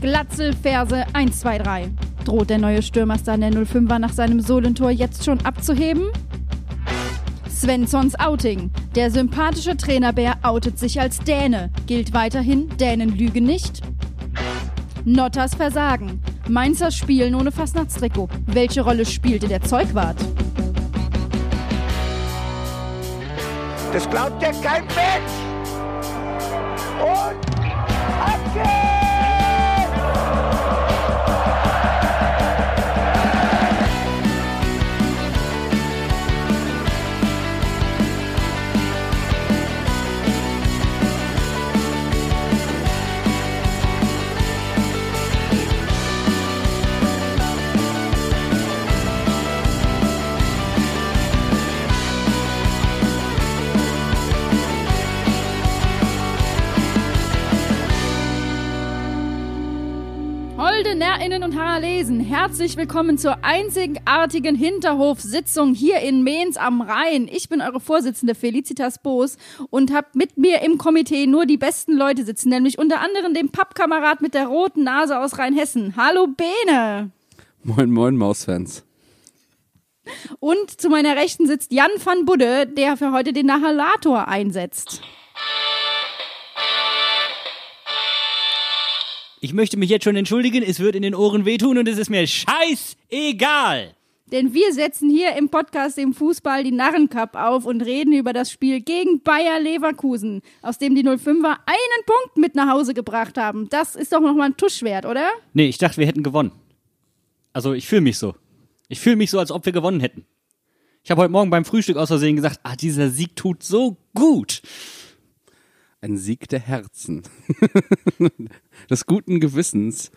Glatzelferse 1, 2, 3. Droht der neue Stürmerstar der 05er nach seinem Solentor jetzt schon abzuheben? Svenssons Outing. Der sympathische Trainerbär outet sich als Däne. Gilt weiterhin, Dänen lügen nicht? Notters Versagen. Mainzer spielen ohne Fastnachtstrikot. Welche Rolle spielte der Zeugwart? Das glaubt ja kein Mensch! Und Holde Närrinnen und Haralesen, herzlich willkommen zur einzigartigen Hinterhofsitzung hier in Mehns am Rhein. Ich bin eure Vorsitzende Felicitas Boos und habe mit mir im Komitee nur die besten Leute sitzen, nämlich unter anderem den Pappkamerad mit der roten Nase aus Rheinhessen. Hallo Bene! Moin, moin, Mausfans. Und zu meiner Rechten sitzt Jan van Budde, der für heute den Nahalator einsetzt. Ich möchte mich jetzt schon entschuldigen, es wird in den Ohren wehtun und es ist mir scheißegal. Denn wir setzen hier im Podcast im Fußball die Narrencup auf und reden über das Spiel gegen Bayer Leverkusen, aus dem die 05er einen Punkt mit nach Hause gebracht haben. Das ist doch nochmal ein Tusch wert, oder? Nee, ich dachte, wir hätten gewonnen. Also, ich fühle mich so. Ich fühle mich so, als ob wir gewonnen hätten. Ich habe heute Morgen beim Frühstück aus Versehen gesagt, ah, dieser Sieg tut so gut. Ein Sieg der Herzen. Des guten Gewissens.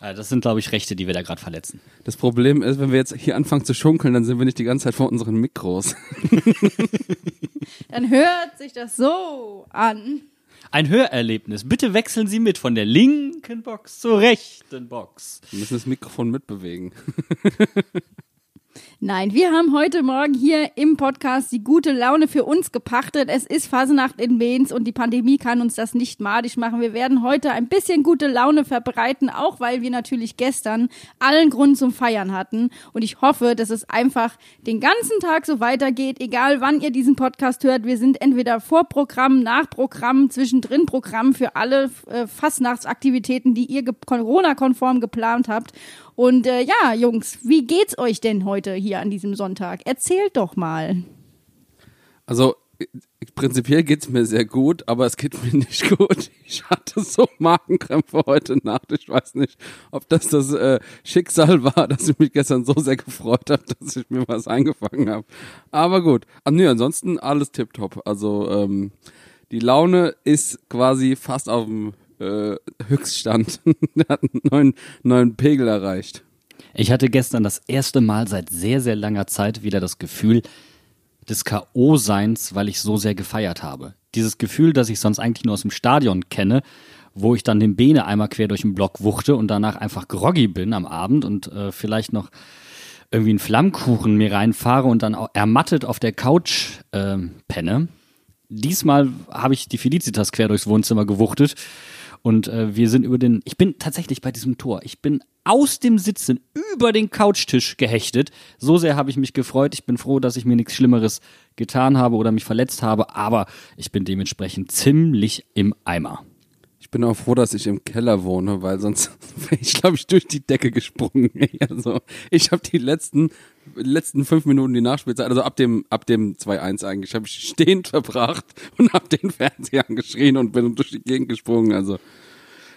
Ah, das sind, glaube ich, Rechte, die wir da gerade verletzen. Das Problem ist, wenn wir jetzt hier anfangen zu schunkeln, dann sind wir nicht die ganze Zeit vor unseren Mikros. Dann hört sich das so an. Ein Hörerlebnis. Bitte wechseln Sie mit von der linken Box zur rechten Box. Wir müssen das Mikrofon mitbewegen. Nein, wir haben heute Morgen hier im Podcast die gute Laune für uns gepachtet. Es ist Phasenacht in Mainz und die Pandemie kann uns das nicht madig machen. Wir werden heute ein bisschen gute Laune verbreiten, auch weil wir natürlich gestern allen Grund zum Feiern hatten. Und ich hoffe, dass es einfach den ganzen Tag so weitergeht, egal wann ihr diesen Podcast hört. Wir sind entweder vor Programm, nach Programm, zwischendrin Programm für alle äh, Fastnachtsaktivitäten, die ihr Corona-konform geplant habt. Und äh, ja, Jungs, wie geht's euch denn heute hier an diesem Sonntag? Erzählt doch mal. Also, prinzipiell geht's mir sehr gut, aber es geht mir nicht gut. Ich hatte so Magenkrämpfe heute Nacht. Ich weiß nicht, ob das das äh, Schicksal war, dass ich mich gestern so sehr gefreut habe, dass ich mir was eingefangen habe. Aber gut. Ah, nee, ansonsten alles tipptopp. Also, ähm, die Laune ist quasi fast auf dem äh, Höchststand. Der hat einen neuen, neuen Pegel erreicht. Ich hatte gestern das erste Mal seit sehr, sehr langer Zeit wieder das Gefühl des K.O.-Seins, weil ich so sehr gefeiert habe. Dieses Gefühl, das ich sonst eigentlich nur aus dem Stadion kenne, wo ich dann den Bene einmal quer durch den Block wuchte und danach einfach groggy bin am Abend und äh, vielleicht noch irgendwie einen Flammkuchen mir reinfahre und dann ermattet auf der Couch äh, penne. Diesmal habe ich die Felicitas quer durchs Wohnzimmer gewuchtet und äh, wir sind über den, ich bin tatsächlich bei diesem Tor, ich bin aus dem Sitzen über den Couchtisch gehechtet. So sehr habe ich mich gefreut. Ich bin froh, dass ich mir nichts Schlimmeres getan habe oder mich verletzt habe, aber ich bin dementsprechend ziemlich im Eimer. Ich bin auch froh, dass ich im Keller wohne, weil sonst wäre ich, glaube ich, durch die Decke gesprungen. Also ich habe die letzten letzten fünf Minuten die Nachspielzeit, also ab dem ab dem 2-1 eigentlich, habe ich stehend verbracht und habe den Fernseher angeschrien und bin durch die Gegend gesprungen. Also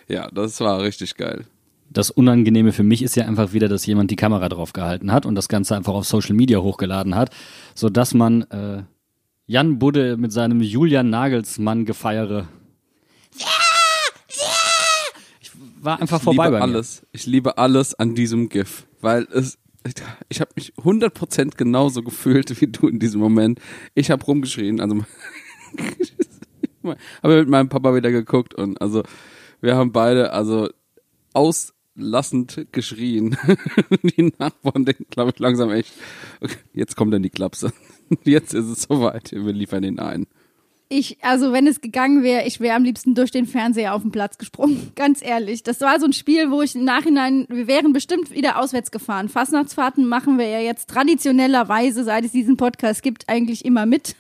ja, das war richtig geil. Das Unangenehme für mich ist ja einfach wieder, dass jemand die Kamera drauf gehalten hat und das Ganze einfach auf Social Media hochgeladen hat, so dass man äh, Jan Budde mit seinem Julian Nagelsmann gefeiere. Ich war einfach Ich vorbei liebe bei mir. alles. Ich liebe alles an diesem GIF, weil es ich habe mich 100% genauso gefühlt wie du in diesem Moment. Ich habe rumgeschrien, also habe mit meinem Papa wieder geguckt und also wir haben beide also auslassend geschrien. die Nachbarn denken, glaube ich, langsam echt, okay, jetzt kommt dann die Klapse. Jetzt ist es soweit, wir liefern ihn ein. Ich, also wenn es gegangen wäre, ich wäre am liebsten durch den Fernseher auf den Platz gesprungen. Ganz ehrlich. Das war so ein Spiel, wo ich im Nachhinein, wir wären bestimmt wieder auswärts gefahren. Fastnachtsfahrten machen wir ja jetzt traditionellerweise, seit es diesen Podcast gibt, eigentlich immer mit.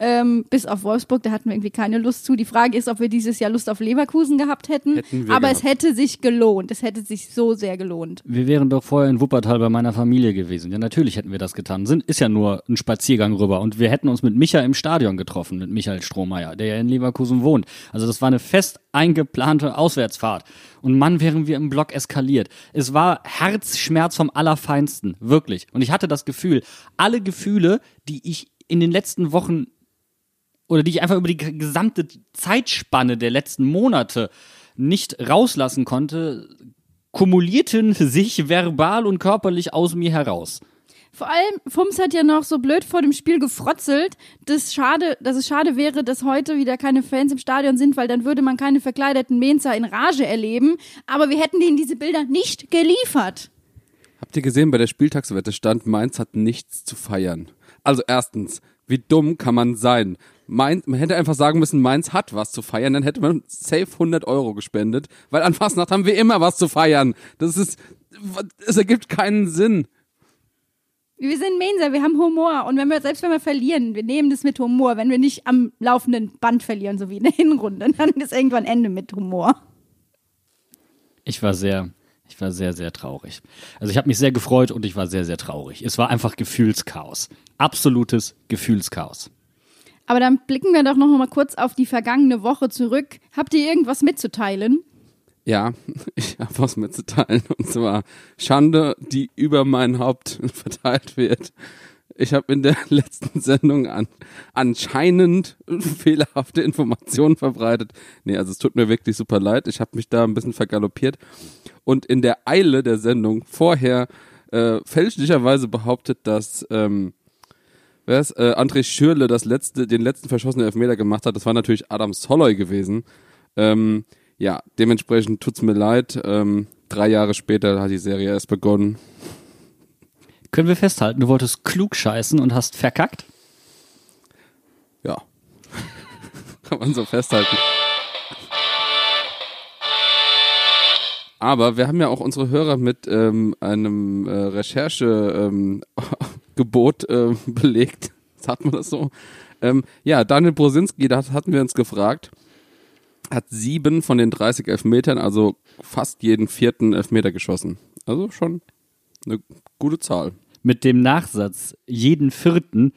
Ähm, bis auf Wolfsburg, da hatten wir irgendwie keine Lust zu. Die Frage ist, ob wir dieses Jahr Lust auf Leverkusen gehabt hätten. Hätten wir Aber es gehabt. hätte sich gelohnt. Es hätte sich so sehr gelohnt. Wir wären doch vorher in Wuppertal bei meiner Familie gewesen. Ja, natürlich hätten wir das getan. Sind, ist ja nur ein Spaziergang rüber. Und wir hätten uns mit Micha im Stadion getroffen, mit Michael Strohmeier, der ja in Leverkusen wohnt. Also das war eine fest eingeplante Auswärtsfahrt. Und Mann, wären wir im Block eskaliert. Es war Herzschmerz vom Allerfeinsten. Wirklich. Und ich hatte das Gefühl, alle Gefühle, die ich in den letzten Wochen oder die ich einfach über die gesamte Zeitspanne der letzten Monate nicht rauslassen konnte, kumulierten sich verbal und körperlich aus mir heraus. Vor allem, Fums hat ja noch so blöd vor dem Spiel gefrotzelt, dass, schade, dass es schade wäre, dass heute wieder keine Fans im Stadion sind, weil dann würde man keine verkleideten Mainzer in Rage erleben. Aber wir hätten denen diese Bilder nicht geliefert. Habt ihr gesehen, bei der Spieltagswette stand, Mainz hat nichts zu feiern. Also erstens, wie dumm kann man sein? Mainz, man hätte einfach sagen müssen, Mainz hat was zu feiern, dann hätte man safe 100 Euro gespendet, weil an Fastnacht haben wir immer was zu feiern. Das ist, es ergibt keinen Sinn. Wir sind Mainzer, wir haben Humor. Und wenn wir, selbst wenn wir verlieren, wir nehmen das mit Humor. Wenn wir nicht am laufenden Band verlieren, so wie in der Hinrunde, dann ist irgendwann Ende mit Humor. Ich war sehr, ich war sehr, sehr traurig. Also ich habe mich sehr gefreut und ich war sehr, sehr traurig. Es war einfach Gefühlschaos. Absolutes Gefühlschaos. Aber dann blicken wir doch noch mal kurz auf die vergangene Woche zurück. Habt ihr irgendwas mitzuteilen? Ja, ich habe was mitzuteilen. Und zwar Schande, die über mein Haupt verteilt wird. Ich habe in der letzten Sendung an, anscheinend fehlerhafte Informationen verbreitet. Nee, also es tut mir wirklich super leid. Ich habe mich da ein bisschen vergaloppiert. Und in der Eile der Sendung vorher äh, fälschlicherweise behauptet, dass ähm, wer ist, äh, André Schürle das letzte, den letzten verschossenen Elfmeter gemacht hat. Das war natürlich Adam Soloy gewesen. Ähm, ja, dementsprechend tut's mir leid. Ähm, drei Jahre später hat die Serie erst begonnen. Können wir festhalten, du wolltest klug scheißen und hast verkackt? Ja. Kann man so festhalten. Aber wir haben ja auch unsere Hörer mit ähm, einem äh, Recherchegebot ähm, Gebot, äh, belegt. Sagt man das so? Ähm, ja, Daniel Brosinski, da hatten wir uns gefragt, hat sieben von den 30 Elfmetern, also fast jeden vierten Elfmeter geschossen. Also schon eine gute Zahl. Mit dem Nachsatz, jeden vierten,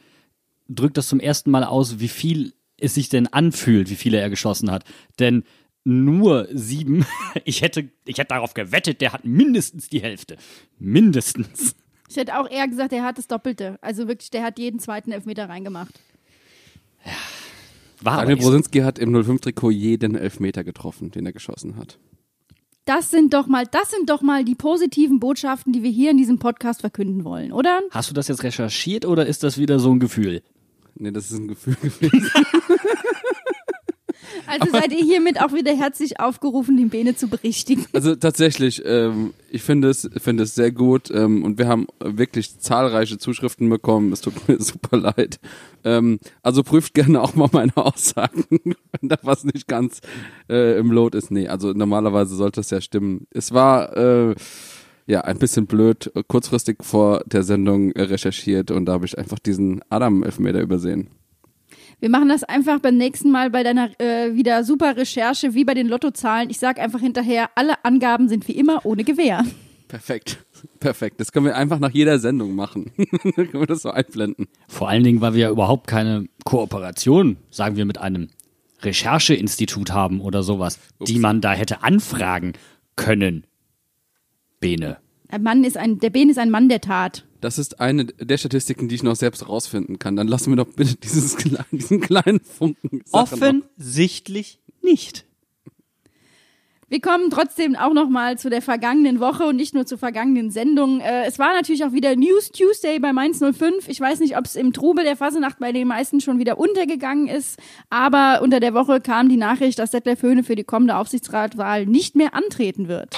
drückt das zum ersten Mal aus, wie viel es sich denn anfühlt, wie viele er geschossen hat. Denn nur sieben, ich hätte, ich hätte darauf gewettet, der hat mindestens die Hälfte. Mindestens. Ich hätte auch eher gesagt, er hat das Doppelte. Also wirklich, der hat jeden zweiten Elfmeter reingemacht. War aber Daniel. Brosinski hat im 05-Trikot jeden Elfmeter getroffen, den er geschossen hat. Das sind doch mal, das sind doch mal die positiven Botschaften, die wir hier in diesem Podcast verkünden wollen, oder? Hast du das jetzt recherchiert oder ist das wieder so ein Gefühl? Nee, das ist ein Gefühl gewesen. Also seid ihr hiermit auch wieder herzlich aufgerufen, den Bene zu berichtigen. Also tatsächlich, ähm, ich finde es, finde es sehr gut ähm, und wir haben wirklich zahlreiche Zuschriften bekommen. Es tut mir super leid. Ähm, also prüft gerne auch mal meine Aussagen, wenn da was nicht ganz äh, im Load ist. Nee, also normalerweise sollte es ja stimmen. Es war äh, ja ein bisschen blöd, kurzfristig vor der Sendung recherchiert und da habe ich einfach diesen Adam-Elfmeter übersehen. Wir machen das einfach beim nächsten Mal bei deiner äh, wieder super Recherche, wie bei den Lottozahlen. Ich sag einfach hinterher, alle Angaben sind wie immer ohne Gewähr. Perfekt. Perfekt. Das können wir einfach nach jeder Sendung machen. Dann können wir das so einblenden. Vor allen Dingen, weil wir ja überhaupt keine Kooperation, sagen wir, mit einem Rechercheinstitut haben oder sowas, die man da hätte anfragen können. Bene. Ein Mann ist ein, der Bene ist ein Mann der Tat. Das ist eine der Statistiken, die ich noch selbst rausfinden kann. Dann lassen wir doch bitte dieses diesen kleinen Funken. Sache noch. Offensichtlich nicht. Wir kommen trotzdem auch noch mal zu der vergangenen Woche und nicht nur zur vergangenen Sendung. Äh, es war natürlich auch wieder News Tuesday bei Mainz 05. Ich weiß nicht, ob es im Trubel der Fasenacht bei den meisten schon wieder untergegangen ist, aber unter der Woche kam die Nachricht, dass Detlef Höhne für die kommende Aufsichtsratwahl nicht mehr antreten wird.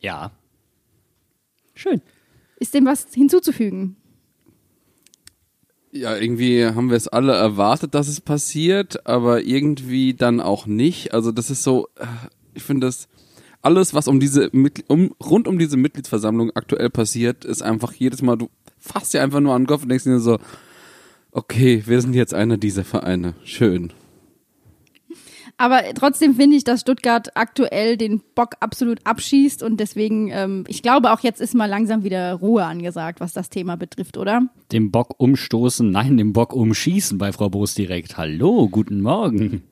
Ja. Schön. Ist dem was hinzuzufügen? Ja, irgendwie haben wir es alle erwartet, dass es passiert, aber irgendwie dann auch nicht. Also das ist so, äh, ich finde das alles, was um diese um, rund um diese Mitgliedsversammlung aktuell passiert, ist einfach jedes Mal, du fasst ja einfach nur an den Kopf und denkst dir so, okay, wir sind jetzt einer dieser Vereine. Schön. Aber trotzdem finde ich, dass Stuttgart aktuell den Bock absolut abschießt und deswegen, ähm, ich glaube auch jetzt ist mal langsam wieder Ruhe angesagt, was das Thema betrifft, oder? Den Bock umstoßen, nein, den Bock umschießen bei Frau Boos direkt. Hallo, guten Morgen.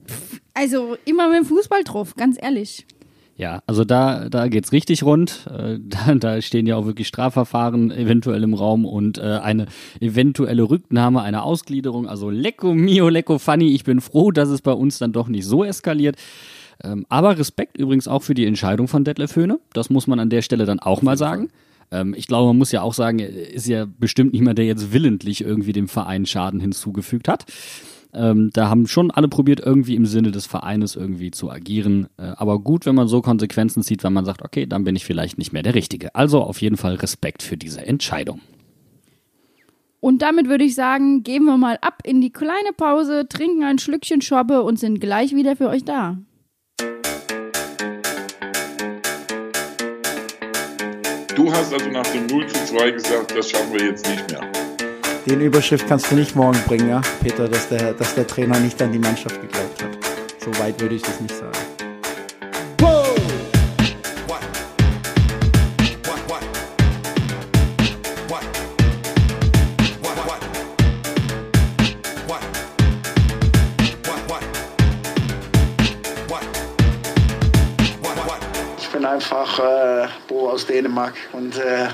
Also immer mit dem Fußball drauf, ganz ehrlich. Ja, also da, da geht's richtig rund. Äh, da, da stehen ja auch wirklich Strafverfahren eventuell im Raum und äh, eine eventuelle Rücknahme, eine Ausgliederung. Also lecko mio, lecko funny. Ich bin froh, dass es bei uns dann doch nicht so eskaliert. Ähm, aber Respekt übrigens auch für die Entscheidung von Detlef Höhne. Das muss man an der Stelle dann auch mal sagen. Ähm, ich glaube, man muss ja auch sagen, er ist ja bestimmt niemand, der jetzt willentlich irgendwie dem Verein Schaden hinzugefügt hat. Ähm, da haben schon alle probiert, irgendwie im Sinne des Vereines irgendwie zu agieren. Äh, aber gut, wenn man so Konsequenzen zieht, wenn man sagt, okay, dann bin ich vielleicht nicht mehr der Richtige. Also auf jeden Fall Respekt für diese Entscheidung. Und damit würde ich sagen, gehen wir mal ab in die kleine Pause, trinken ein Schlückchen Schobbe und sind gleich wieder für euch da. Du hast also nach dem 0 zu 2 gesagt, das schaffen wir jetzt nicht mehr. Den Überschrift kannst du nicht morgen bringen, ja, Peter, dass der, dass der Trainer nicht an die Mannschaft geglaubt hat. So weit würde ich das nicht sagen. Ich bin einfach äh, Bo aus Dänemark und äh,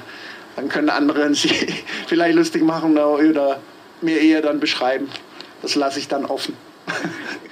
dann können andere sich vielleicht lustig machen oder mir eher dann beschreiben. Das lasse ich dann offen.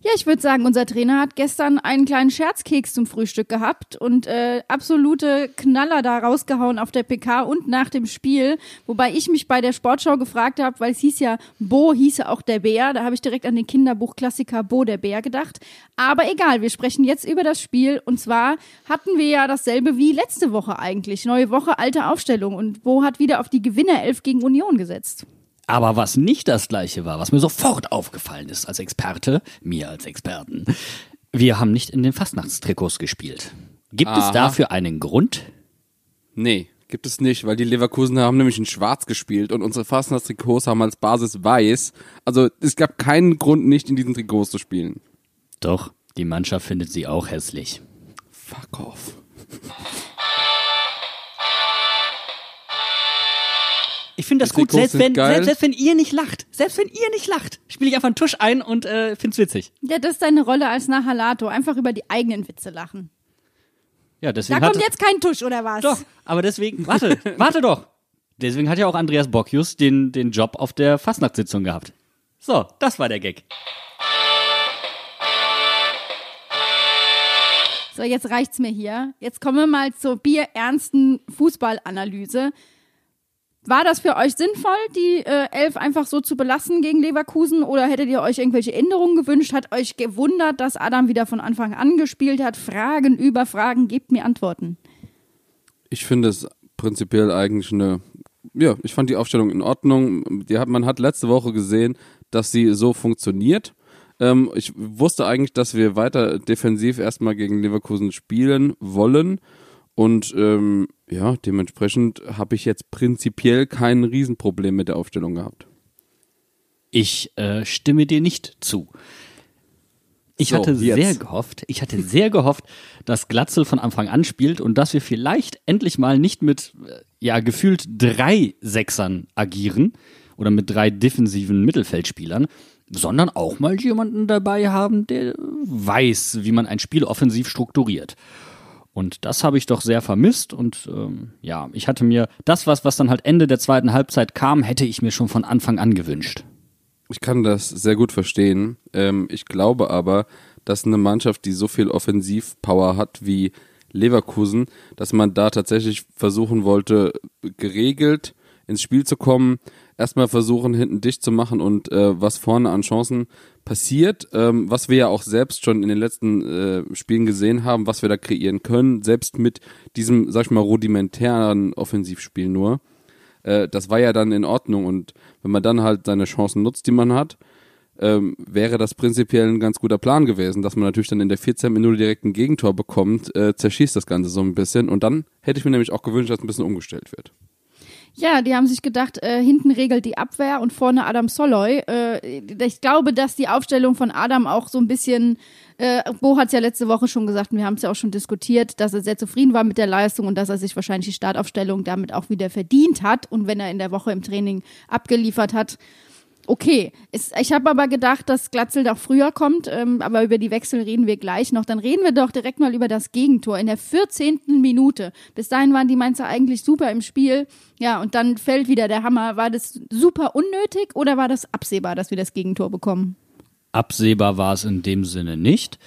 Ja, ich würde sagen, unser Trainer hat gestern einen kleinen Scherzkeks zum Frühstück gehabt und äh, absolute Knaller da rausgehauen auf der PK und nach dem Spiel. Wobei ich mich bei der Sportschau gefragt habe, weil es hieß ja, Bo hieße auch der Bär. Da habe ich direkt an den Kinderbuchklassiker Bo der Bär gedacht. Aber egal, wir sprechen jetzt über das Spiel. Und zwar hatten wir ja dasselbe wie letzte Woche eigentlich. Neue Woche, alte Aufstellung. Und Bo hat wieder auf die Gewinnerelf gegen Union gesetzt. Aber was nicht das gleiche war, was mir sofort aufgefallen ist als Experte, mir als Experten, wir haben nicht in den Fastnachtstrikots gespielt. Gibt Aha. es dafür einen Grund? Nee, gibt es nicht, weil die Leverkusener haben nämlich in schwarz gespielt und unsere Fastnachtstrikots haben als Basis weiß. Also es gab keinen Grund, nicht in diesen Trikots zu spielen. Doch, die Mannschaft findet sie auch hässlich. Fuck off. Ich finde das gut, selbst wenn, selbst, selbst wenn ihr nicht lacht. Selbst wenn ihr nicht lacht, spiele ich einfach einen Tusch ein und äh, find's witzig. Ja, das ist deine Rolle als Nahalato. Einfach über die eigenen Witze lachen. Ja, Da deswegen kommt hat, jetzt kein Tusch, oder was? Doch, aber deswegen, warte, warte doch. Deswegen hat ja auch Andreas Bocchius den, den Job auf der Fastnachtssitzung gehabt. So, das war der Gag. So, jetzt reicht's mir hier. Jetzt kommen wir mal zur bierernsten Fußballanalyse. War das für euch sinnvoll, die äh, Elf einfach so zu belassen gegen Leverkusen? Oder hättet ihr euch irgendwelche Änderungen gewünscht? Hat euch gewundert, dass Adam wieder von Anfang an gespielt hat? Fragen über Fragen, gebt mir Antworten. Ich finde es prinzipiell eigentlich eine, ja, ich fand die Aufstellung in Ordnung. Die hat, man hat letzte Woche gesehen, dass sie so funktioniert. Ähm, ich wusste eigentlich, dass wir weiter defensiv erstmal gegen Leverkusen spielen wollen. Und ähm, ja, dementsprechend habe ich jetzt prinzipiell kein Riesenproblem mit der Aufstellung gehabt. Ich äh, stimme dir nicht zu. Ich So, hatte jetzt. sehr gehofft, ich hatte sehr gehofft, dass Glatzel von Anfang an spielt und dass wir vielleicht endlich mal nicht mit, äh, ja, gefühlt drei Sechsern agieren oder mit drei defensiven Mittelfeldspielern, sondern auch mal jemanden dabei haben, der weiß, wie man ein Spiel offensiv strukturiert. Und das habe ich doch sehr vermisst. Und ähm, ja, ich hatte mir das, was, was dann halt Ende der zweiten Halbzeit kam, hätte ich mir schon von Anfang an gewünscht. Ich kann das sehr gut verstehen. Ähm, ich glaube aber, dass eine Mannschaft, die so viel Offensivpower hat wie Leverkusen, dass man da tatsächlich versuchen wollte, geregelt ins Spiel zu kommen, erstmal versuchen, hinten dicht zu machen und äh, was vorne an Chancen passiert, ähm, was wir ja auch selbst schon in den letzten äh, Spielen gesehen haben, was wir da kreieren können, selbst mit diesem, sag ich mal, rudimentären Offensivspiel nur. äh, das war ja dann in Ordnung. Und wenn man dann halt seine Chancen nutzt, die man hat, ähm, wäre das prinzipiell ein ganz guter Plan gewesen, dass man natürlich dann in der 14 Minute direkt ein Gegentor bekommt, äh, zerschießt das Ganze so ein bisschen. Und dann hätte ich mir nämlich auch gewünscht, dass ein bisschen umgestellt wird. Ja, die haben sich gedacht, äh, hinten regelt die Abwehr und vorne Adam Soloy. Äh, ich glaube, dass die Aufstellung von Adam auch so ein bisschen, äh, Bo hat es ja letzte Woche schon gesagt, und wir haben es ja auch schon diskutiert, dass er sehr zufrieden war mit der Leistung und dass er sich wahrscheinlich die Startaufstellung damit auch wieder verdient hat. Und wenn er in der Woche im Training abgeliefert hat, okay. Es, ich habe aber gedacht, dass Glatzel doch früher kommt, ähm, aber über die Wechsel reden wir gleich noch. Dann reden wir doch direkt mal über das Gegentor in der 14. Minute. Bis dahin waren die Mainzer eigentlich super im Spiel. Ja, und dann fällt wieder der Hammer. War das super unnötig oder war das absehbar, dass wir das Gegentor bekommen? Absehbar war es in dem Sinne nicht.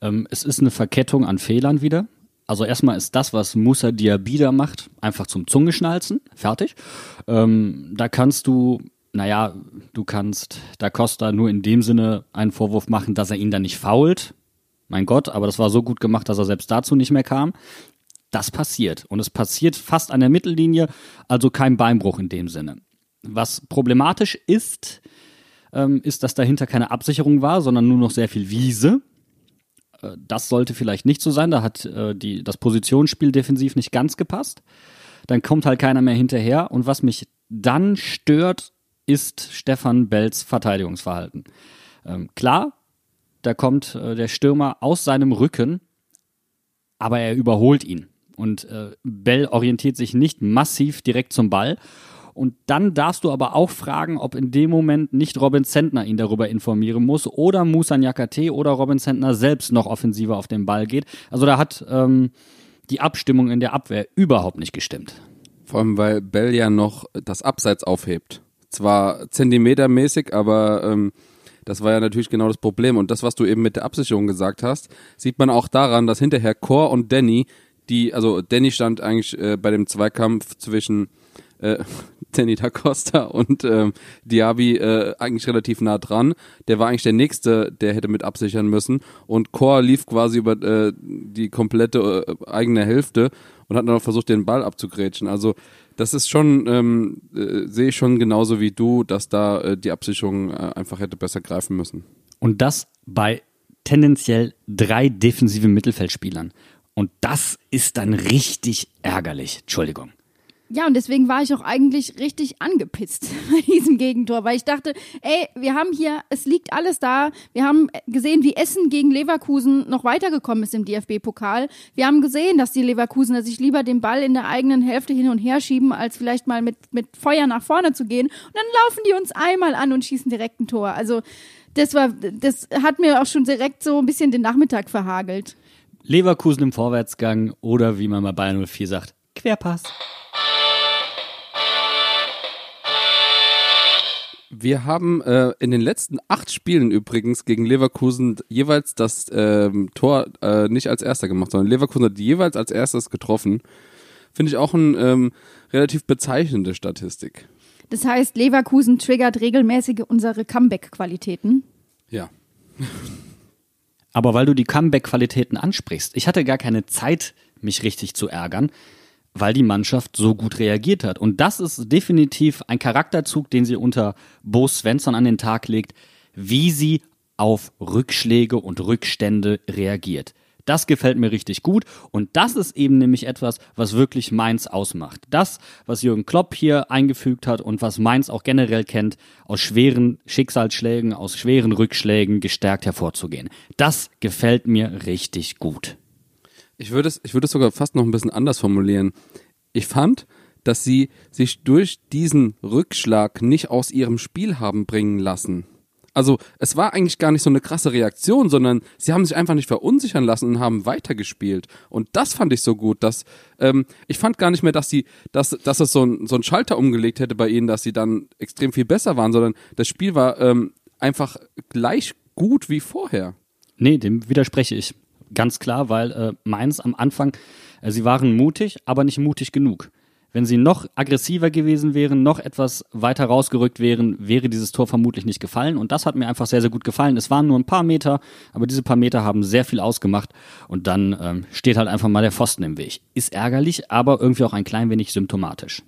Ähm, es ist eine Verkettung an Fehlern wieder. Also erstmal ist das, was Musa Diabida macht, einfach zum Zungeschnalzen. Fertig. Ähm, da kannst du naja, du kannst Da Costa nur in dem Sinne einen Vorwurf machen, dass er ihn dann nicht fault. Mein Gott, aber das war so gut gemacht, dass er selbst dazu nicht mehr kam. Das passiert. Und es passiert fast an der Mittellinie, also kein Beinbruch in dem Sinne. Was problematisch ist, ähm, ist, dass dahinter keine Absicherung war, sondern nur noch sehr viel Wiese. Äh, das sollte vielleicht nicht so sein. Da hat äh, die, das Positionsspiel defensiv nicht ganz gepasst. Dann kommt halt keiner mehr hinterher. Und was mich dann stört, ist Stefan Bells Verteidigungsverhalten. Ähm, klar, da kommt äh, der Stürmer aus seinem Rücken, aber er überholt ihn. Und äh, Bell orientiert sich nicht massiv direkt zum Ball. Und dann darfst du aber auch fragen, ob in dem Moment nicht Robin Zentner ihn darüber informieren muss oder Musa Nyakate oder Robin Zentner selbst noch offensiver auf den Ball geht. Also da hat ähm, die Abstimmung in der Abwehr überhaupt nicht gestimmt. Vor allem, weil Bell ja noch das Abseits aufhebt zwar zentimetermäßig, aber ähm, das war ja natürlich genau das Problem. Und das, was du eben mit der Absicherung gesagt hast, sieht man auch daran, dass hinterher Core und Danny, die, also Danny stand eigentlich äh, bei dem Zweikampf zwischen äh, Danny da Costa und ähm, Diaby äh, eigentlich relativ nah dran. Der war eigentlich der Nächste, der hätte mit absichern müssen. Und Core lief quasi über äh, die komplette äh, eigene Hälfte und hat dann noch versucht, den Ball abzugrätschen. Also das ist schon, ähm, äh, sehe ich schon genauso wie du, dass da äh, die Absicherung äh, einfach hätte besser greifen müssen. Und das bei tendenziell drei defensiven Mittelfeldspielern. Und das ist dann richtig ärgerlich. Entschuldigung. Ja, und deswegen war ich auch eigentlich richtig angepisst bei diesem Gegentor, weil ich dachte, ey, wir haben hier, es liegt alles da. Wir haben gesehen, wie Essen gegen Leverkusen noch weitergekommen ist im DFB-Pokal. Wir haben gesehen, dass die Leverkusener sich lieber den Ball in der eigenen Hälfte hin und her schieben, als vielleicht mal mit, mit Feuer nach vorne zu gehen. Und dann laufen die uns einmal an und schießen direkt ein Tor. Also, das war, das hat mir auch schon direkt so ein bisschen den Nachmittag verhagelt. Leverkusen im Vorwärtsgang oder wie man mal bei 04 sagt, Querpass. Wir haben äh, in den letzten acht Spielen übrigens gegen Leverkusen jeweils das ähm, Tor äh, nicht als erster gemacht, sondern Leverkusen hat jeweils als erstes getroffen. Finde ich auch eine ähm, relativ bezeichnende Statistik. Das heißt, Leverkusen triggert regelmäßig unsere Comeback-Qualitäten. Ja. Aber weil du die Comeback-Qualitäten ansprichst, ich hatte gar keine Zeit, mich richtig zu ärgern weil die Mannschaft so gut reagiert hat. Und das ist definitiv ein Charakterzug, den sie unter Bo Svensson an den Tag legt, wie sie auf Rückschläge und Rückstände reagiert. Das gefällt mir richtig gut und das ist eben nämlich etwas, was wirklich Mainz ausmacht. Das, was Jürgen Klopp hier eingefügt hat und was Mainz auch generell kennt, aus schweren Schicksalsschlägen, aus schweren Rückschlägen gestärkt hervorzugehen. Das gefällt mir richtig gut. Ich würde es, ich würde es sogar fast noch ein bisschen anders formulieren. Ich fand, dass sie sich durch diesen Rückschlag nicht aus ihrem Spiel haben bringen lassen. Also es war eigentlich gar nicht so eine krasse Reaktion, sondern sie haben sich einfach nicht verunsichern lassen und haben weitergespielt. Und das fand ich so gut, dass ähm, ich fand gar nicht mehr, dass sie, dass, dass es so ein, so ein Schalter umgelegt hätte bei ihnen, dass sie dann extrem viel besser waren, sondern das Spiel war ähm, einfach gleich gut wie vorher. Nee, dem widerspreche ich. Ganz klar, weil äh, Mainz am Anfang, äh, sie waren mutig, aber nicht mutig genug. Wenn sie noch aggressiver gewesen wären, noch etwas weiter rausgerückt wären, wäre dieses Tor vermutlich nicht gefallen. Und das hat mir einfach sehr, sehr gut gefallen. Es waren nur ein paar Meter, aber diese paar Meter haben sehr viel ausgemacht. Und dann ähm, steht halt einfach mal der Pfosten im Weg. Ist ärgerlich, aber irgendwie auch ein klein wenig symptomatisch.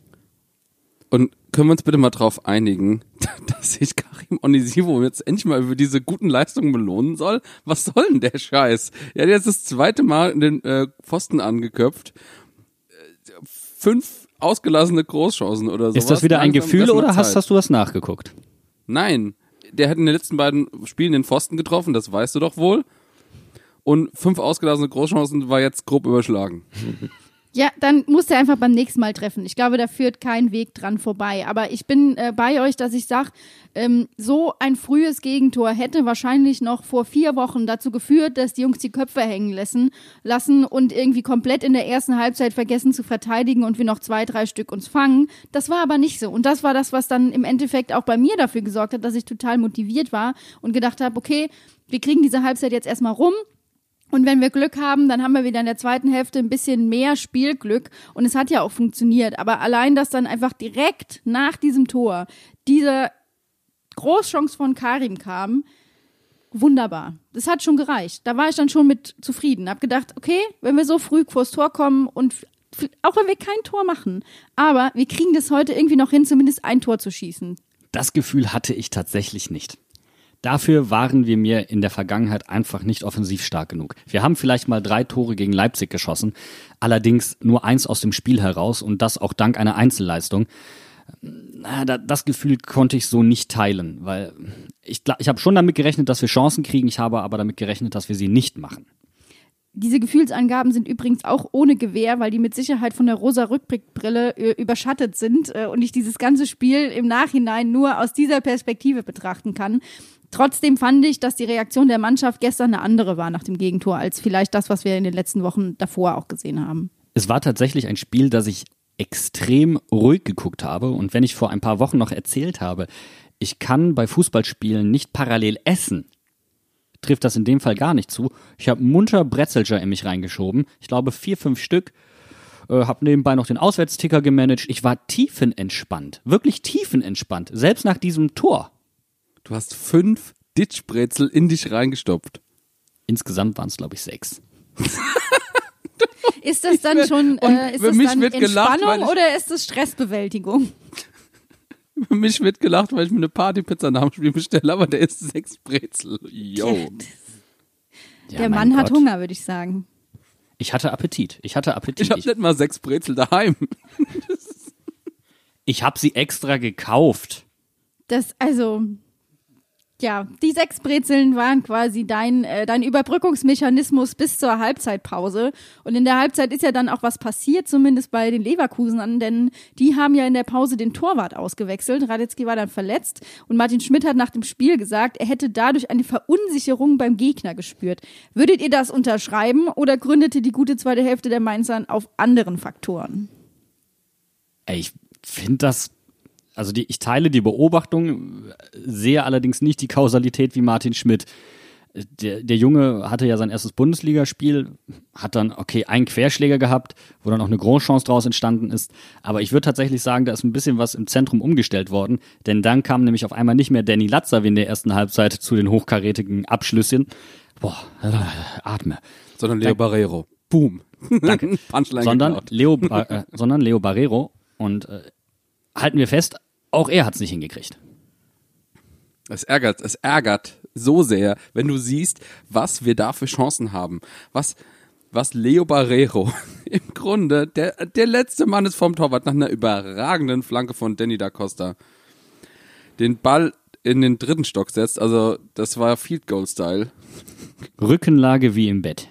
Und können wir uns bitte mal drauf einigen, dass sich Karim Onisivo jetzt endlich mal über diese guten Leistungen belohnen soll? Was soll denn der Scheiß? Er hat jetzt das zweite Mal in den äh, Pfosten angeköpft. Äh, Fünf ausgelassene Großchancen oder so. Ist das wieder ein Gefühl oder hast, hast du was nachgeguckt? Nein, der hat in den letzten beiden Spielen den Pfosten getroffen, das weißt du doch wohl. Und fünf ausgelassene Großchancen war jetzt grob überschlagen. Ja, dann muss er einfach beim nächsten Mal treffen. Ich glaube, da führt kein Weg dran vorbei. Aber ich bin äh, bei euch, dass ich sage, ähm, so ein frühes Gegentor hätte wahrscheinlich noch vor vier Wochen dazu geführt, dass die Jungs die Köpfe hängen lassen, lassen und irgendwie komplett in der ersten Halbzeit vergessen zu verteidigen und wir noch zwei, drei Stück uns fangen. Das war aber nicht so. Und das war das, was dann im Endeffekt auch bei mir dafür gesorgt hat, dass ich total motiviert war und gedacht habe, okay, wir kriegen diese Halbzeit jetzt erstmal rum und wenn wir Glück haben, dann haben wir wieder in der zweiten Hälfte ein bisschen mehr Spielglück. Und es hat ja auch funktioniert. Aber allein, dass dann einfach direkt nach diesem Tor diese Großchance von Karim kam, wunderbar. Das hat schon gereicht. Da war ich dann schon mit zufrieden. Hab gedacht, okay, wenn wir so früh vors Tor kommen und auch wenn wir kein Tor machen, aber wir kriegen das heute irgendwie noch hin, zumindest ein Tor zu schießen. Das Gefühl hatte ich tatsächlich nicht. Dafür waren wir mir in der Vergangenheit einfach nicht offensiv stark genug. Wir haben vielleicht mal drei Tore gegen Leipzig geschossen, allerdings nur eins aus dem Spiel heraus und das auch dank einer Einzelleistung. Das Gefühl konnte ich so nicht teilen, weil ich, ich habe schon damit gerechnet, dass wir Chancen kriegen, ich habe aber damit gerechnet, dass wir sie nicht machen. Diese Gefühlsangaben sind übrigens auch ohne Gewehr, weil die mit Sicherheit von der rosa Rückblickbrille äh, überschattet sind äh, und ich dieses ganze Spiel im Nachhinein nur aus dieser Perspektive betrachten kann. Trotzdem fand ich, dass die Reaktion der Mannschaft gestern eine andere war nach dem Gegentor, als vielleicht das, was wir in den letzten Wochen davor auch gesehen haben. Es war tatsächlich ein Spiel, das ich extrem ruhig geguckt habe. Und wenn ich vor ein paar Wochen noch erzählt habe, ich kann bei Fußballspielen nicht parallel essen, trifft das in dem Fall gar nicht zu. Ich habe munter Brezelger in mich reingeschoben. Ich glaube vier, fünf Stück. Äh, habe nebenbei noch den Auswärtsticker gemanagt. Ich war tiefenentspannt. Wirklich tiefenentspannt. Selbst nach diesem Tor. Du hast fünf Ditchbrezel in dich reingestopft. Insgesamt waren es, glaube ich, sechs. ist das dann schon äh, ist das dann Entspannung gelacht, oder ist das Stressbewältigung? Für mich wird gelacht, weil ich mir eine Partypizza nach dem Spiel bestelle, aber der ist sechs Brezel. Yo. Ja, der Mann hat Hunger, würde ich sagen. Ich hatte Appetit. Ich hatte Appetit. Ich habe nicht mal sechs Brezel daheim. ich habe sie extra gekauft. Das, also, ja, die sechs Brezeln waren quasi dein, äh, dein Überbrückungsmechanismus bis zur Halbzeitpause. Und in der Halbzeit ist ja dann auch was passiert, zumindest bei den Leverkusenern, denn die haben ja in der Pause den Torwart ausgewechselt. Radetzky war dann verletzt und Martin Schmidt hat nach dem Spiel gesagt, er hätte dadurch eine Verunsicherung beim Gegner gespürt. Würdet ihr das unterschreiben oder gründete die gute zweite Hälfte der Mainzern auf anderen Faktoren? Ich finde das also die, ich teile die Beobachtung, sehe allerdings nicht die Kausalität wie Martin Schmidt. Der, der Junge hatte ja sein erstes Bundesligaspiel, hat dann, okay, einen Querschläger gehabt, wo dann auch eine Großchance draus entstanden ist. Aber ich würde tatsächlich sagen, da ist ein bisschen was im Zentrum umgestellt worden, denn dann kam nämlich auf einmal nicht mehr Danny Latzer wie in der ersten Halbzeit zu den hochkarätigen Abschlüssen. Boah, äh, atme. Sondern Leo da, Barrero. Boom. Danke. sondern Leo, äh, sondern Leo Barrero und äh, halten wir fest, auch er hat es nicht hingekriegt. Es ärgert, es ärgert so sehr, wenn du siehst, was wir da für Chancen haben. Was, was Leo Barrero im Grunde, der, der letzte Mann ist vom Torwart nach einer überragenden Flanke von Danny da Costa, den Ball in den dritten Stock setzt. Also, das war Field Goal Style. Rückenlage wie im Bett.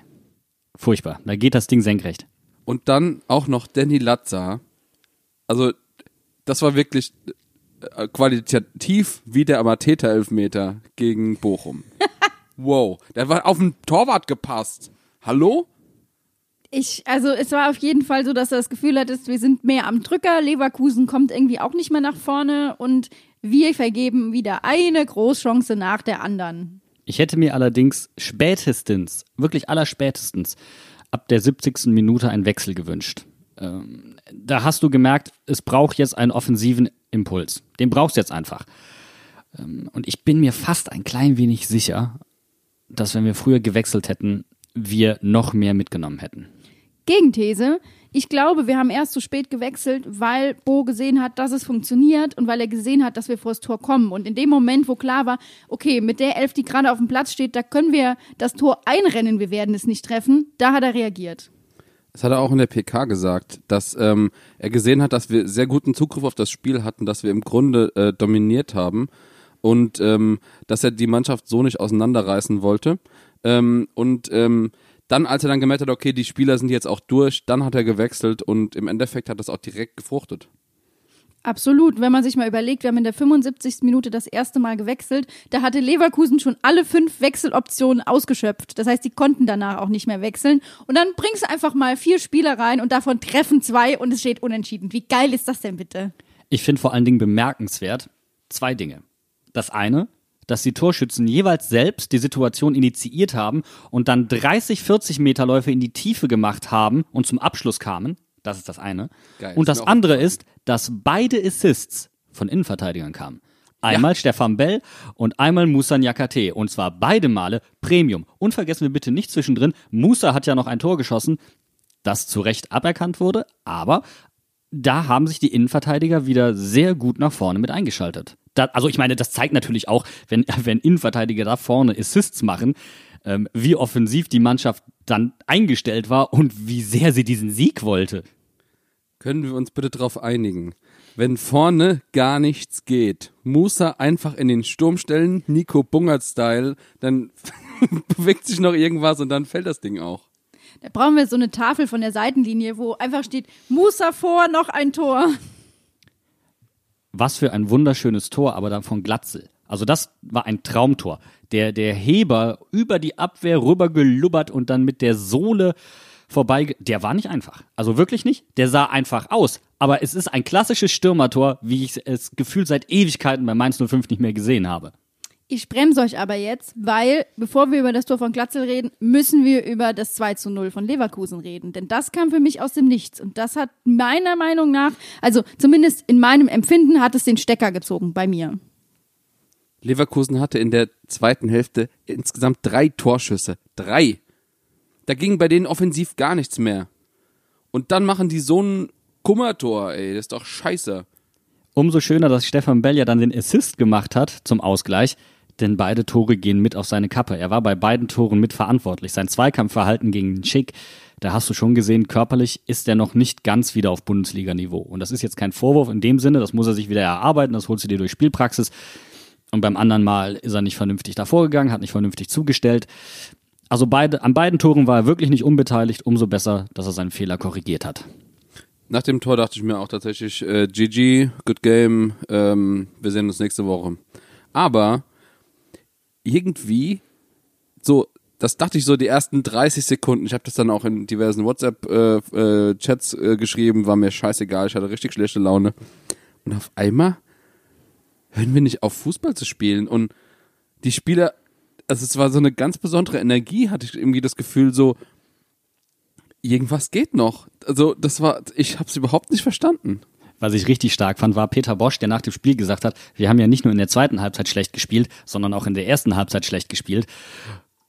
Furchtbar. Da geht das Ding senkrecht. Und dann auch noch Danny Latza. Also, das war wirklich äh, qualitativ wie der Amateta-Elfmeter gegen Bochum. wow, der war auf den Torwart gepasst. Hallo? Ich, also es war auf jeden Fall so, dass du das Gefühl hattest, wir sind mehr am Drücker, Leverkusen kommt irgendwie auch nicht mehr nach vorne und wir vergeben wieder eine Großchance nach der anderen. Ich hätte mir allerdings spätestens, wirklich allerspätestens, ab der 70. Minute einen Wechsel gewünscht. Ähm, da hast du gemerkt, es braucht jetzt einen offensiven Impuls. Den brauchst du jetzt einfach. Ähm, und ich bin mir fast ein klein wenig sicher, dass wenn wir früher gewechselt hätten, wir noch mehr mitgenommen hätten. Gegenthese. Ich glaube, wir haben erst zu spät gewechselt, weil Bo gesehen hat, dass es funktioniert und weil er gesehen hat, dass wir vor das Tor kommen. Und in dem Moment, wo klar war, okay, mit der Elf, die gerade auf dem Platz steht, da können wir das Tor einrennen, wir werden es nicht treffen, da hat er reagiert. Das hat er auch in der PK gesagt, dass ähm, er gesehen hat, dass wir sehr guten Zugriff auf das Spiel hatten, dass wir im Grunde äh, dominiert haben und ähm, dass er die Mannschaft so nicht auseinanderreißen wollte. Ähm, und ähm, dann, als er dann gemerkt hat, okay, die Spieler sind jetzt auch durch, dann hat er gewechselt und im Endeffekt hat das auch direkt gefruchtet. Absolut. Wenn man sich mal überlegt, wir haben in der 75. Minute das erste Mal gewechselt. Da hatte Leverkusen schon alle fünf Wechseloptionen ausgeschöpft. Das heißt, die konnten danach auch nicht mehr wechseln. Und dann bringst du einfach mal vier Spieler rein und davon treffen zwei und es steht unentschieden. Wie geil ist das denn bitte? Ich finde vor allen Dingen bemerkenswert zwei Dinge. Das eine, dass die Torschützen jeweils selbst die Situation initiiert haben und dann 30, 40 Meter Läufe in die Tiefe gemacht haben und zum Abschluss kamen. Das ist das eine. Geil, und das andere ist, dass beide Assists von Innenverteidigern kamen. Einmal Stefan Bell und einmal Musa Nyakate. Und zwar beide Male Premium. Und vergessen wir bitte nicht zwischendrin, Musa hat ja noch ein Tor geschossen, das zu Recht aberkannt wurde, aber da haben sich die Innenverteidiger wieder sehr gut nach vorne mit eingeschaltet. Da, also ich meine, das zeigt natürlich auch, wenn, wenn Innenverteidiger da vorne Assists machen, ähm, wie offensiv die Mannschaft dann eingestellt war und wie sehr sie diesen Sieg wollte. Können wir uns bitte darauf einigen? Wenn vorne gar nichts geht, Musa einfach in den Sturm stellen, Nico Bungert-Style, dann bewegt sich noch irgendwas und dann fällt das Ding auch. Da brauchen wir so eine Tafel von der Seitenlinie, wo einfach steht, Musa vor, noch ein Tor. Was für ein wunderschönes Tor, aber dann von Glatzel. Also das war ein Traumtor. Der, der Heber über die Abwehr rüber gelubbert und dann mit der Sohle vorbei. Der war nicht einfach. Also wirklich nicht. Der sah einfach aus. Aber es ist ein klassisches Stürmertor, wie ich es gefühlt seit Ewigkeiten bei Mainz 05 nicht mehr gesehen habe. Ich bremse euch aber jetzt, weil, bevor wir über das Tor von Glatzel reden, müssen wir über das 2 zu 0 von Leverkusen reden. Denn das kam für mich aus dem Nichts. Und das hat meiner Meinung nach, also zumindest in meinem Empfinden, hat es den Stecker gezogen bei mir. Leverkusen hatte in der zweiten Hälfte insgesamt drei Torschüsse. Drei. Da ging bei denen offensiv gar nichts mehr. Und dann machen die so ein Kummertor, ey. Das ist doch scheiße. Umso schöner, dass Stefan Bell ja dann den Assist gemacht hat zum Ausgleich, denn beide Tore gehen mit auf seine Kappe. Er war bei beiden Toren mitverantwortlich. Sein Zweikampfverhalten gegen Schick, da hast du schon gesehen, körperlich ist er noch nicht ganz wieder auf Bundesliga-Niveau. Und das ist jetzt kein Vorwurf in dem Sinne, das muss er sich wieder erarbeiten, das holst du dir durch Spielpraxis. Und beim anderen Mal ist er nicht vernünftig davor gegangen, hat nicht vernünftig zugestellt. Also beide, an beiden Toren war er wirklich nicht unbeteiligt, umso besser, dass er seinen Fehler korrigiert hat. Nach dem Tor dachte ich mir auch tatsächlich, äh, GG, good game, ähm, wir sehen uns nächste Woche. Aber irgendwie, so, das dachte ich so die ersten 30 Sekunden, ich habe das dann auch in diversen WhatsApp-Chats äh, äh, geschrieben, war mir scheißegal, ich hatte richtig schlechte Laune. Und auf einmal hören wir nicht auf, Fußball zu spielen. Und die Spieler, also es war so eine ganz besondere Energie, hatte ich irgendwie das Gefühl, so, irgendwas geht noch. Also das war, ich habe es überhaupt nicht verstanden. Was ich richtig stark fand, war Peter Bosch, der nach dem Spiel gesagt hat, wir haben ja nicht nur in der zweiten Halbzeit schlecht gespielt, sondern auch in der ersten Halbzeit schlecht gespielt.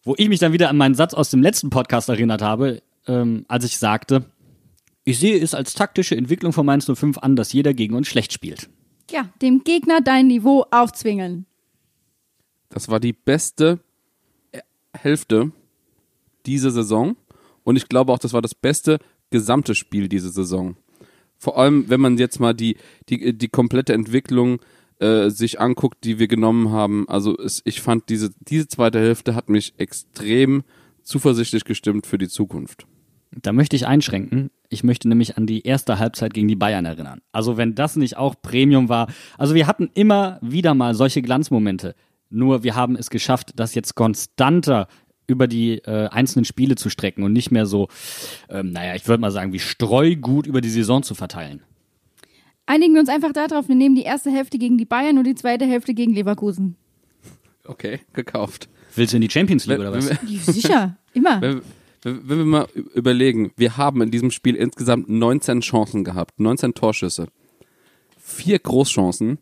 Wo ich mich dann wieder an meinen Satz aus dem letzten Podcast erinnert habe, ähm, als ich sagte, ich sehe es als taktische Entwicklung von Mainz 05 an, dass jeder gegen uns schlecht spielt. Ja, dem Gegner dein Niveau aufzwingen. Das war die beste Hälfte dieser Saison. Und ich glaube auch, das war das beste gesamte Spiel diese Saison. Vor allem, wenn man jetzt mal die, die, die komplette Entwicklung äh, sich anguckt, die wir genommen haben. Also es, ich fand, diese, diese zweite Hälfte hat mich extrem zuversichtlich gestimmt für die Zukunft. Da möchte ich einschränken. Ich möchte nämlich an die erste Halbzeit gegen die Bayern erinnern. Also wenn das nicht auch Premium war. Also wir hatten immer wieder mal solche Glanzmomente. Nur wir haben es geschafft, das jetzt konstanter über die äh, einzelnen Spiele zu strecken und nicht mehr so, ähm, naja, ich würde mal sagen, wie Streugut über die Saison zu verteilen. Einigen wir uns einfach darauf, wir nehmen die erste Hälfte gegen die Bayern und die zweite Hälfte gegen Leverkusen. Okay, gekauft. Willst du in die Champions League Wenn- oder was? Sicher, immer. Wenn, wenn wir mal überlegen, wir haben in diesem Spiel insgesamt 19 Chancen gehabt, 19 Torschüsse, vier Großchancen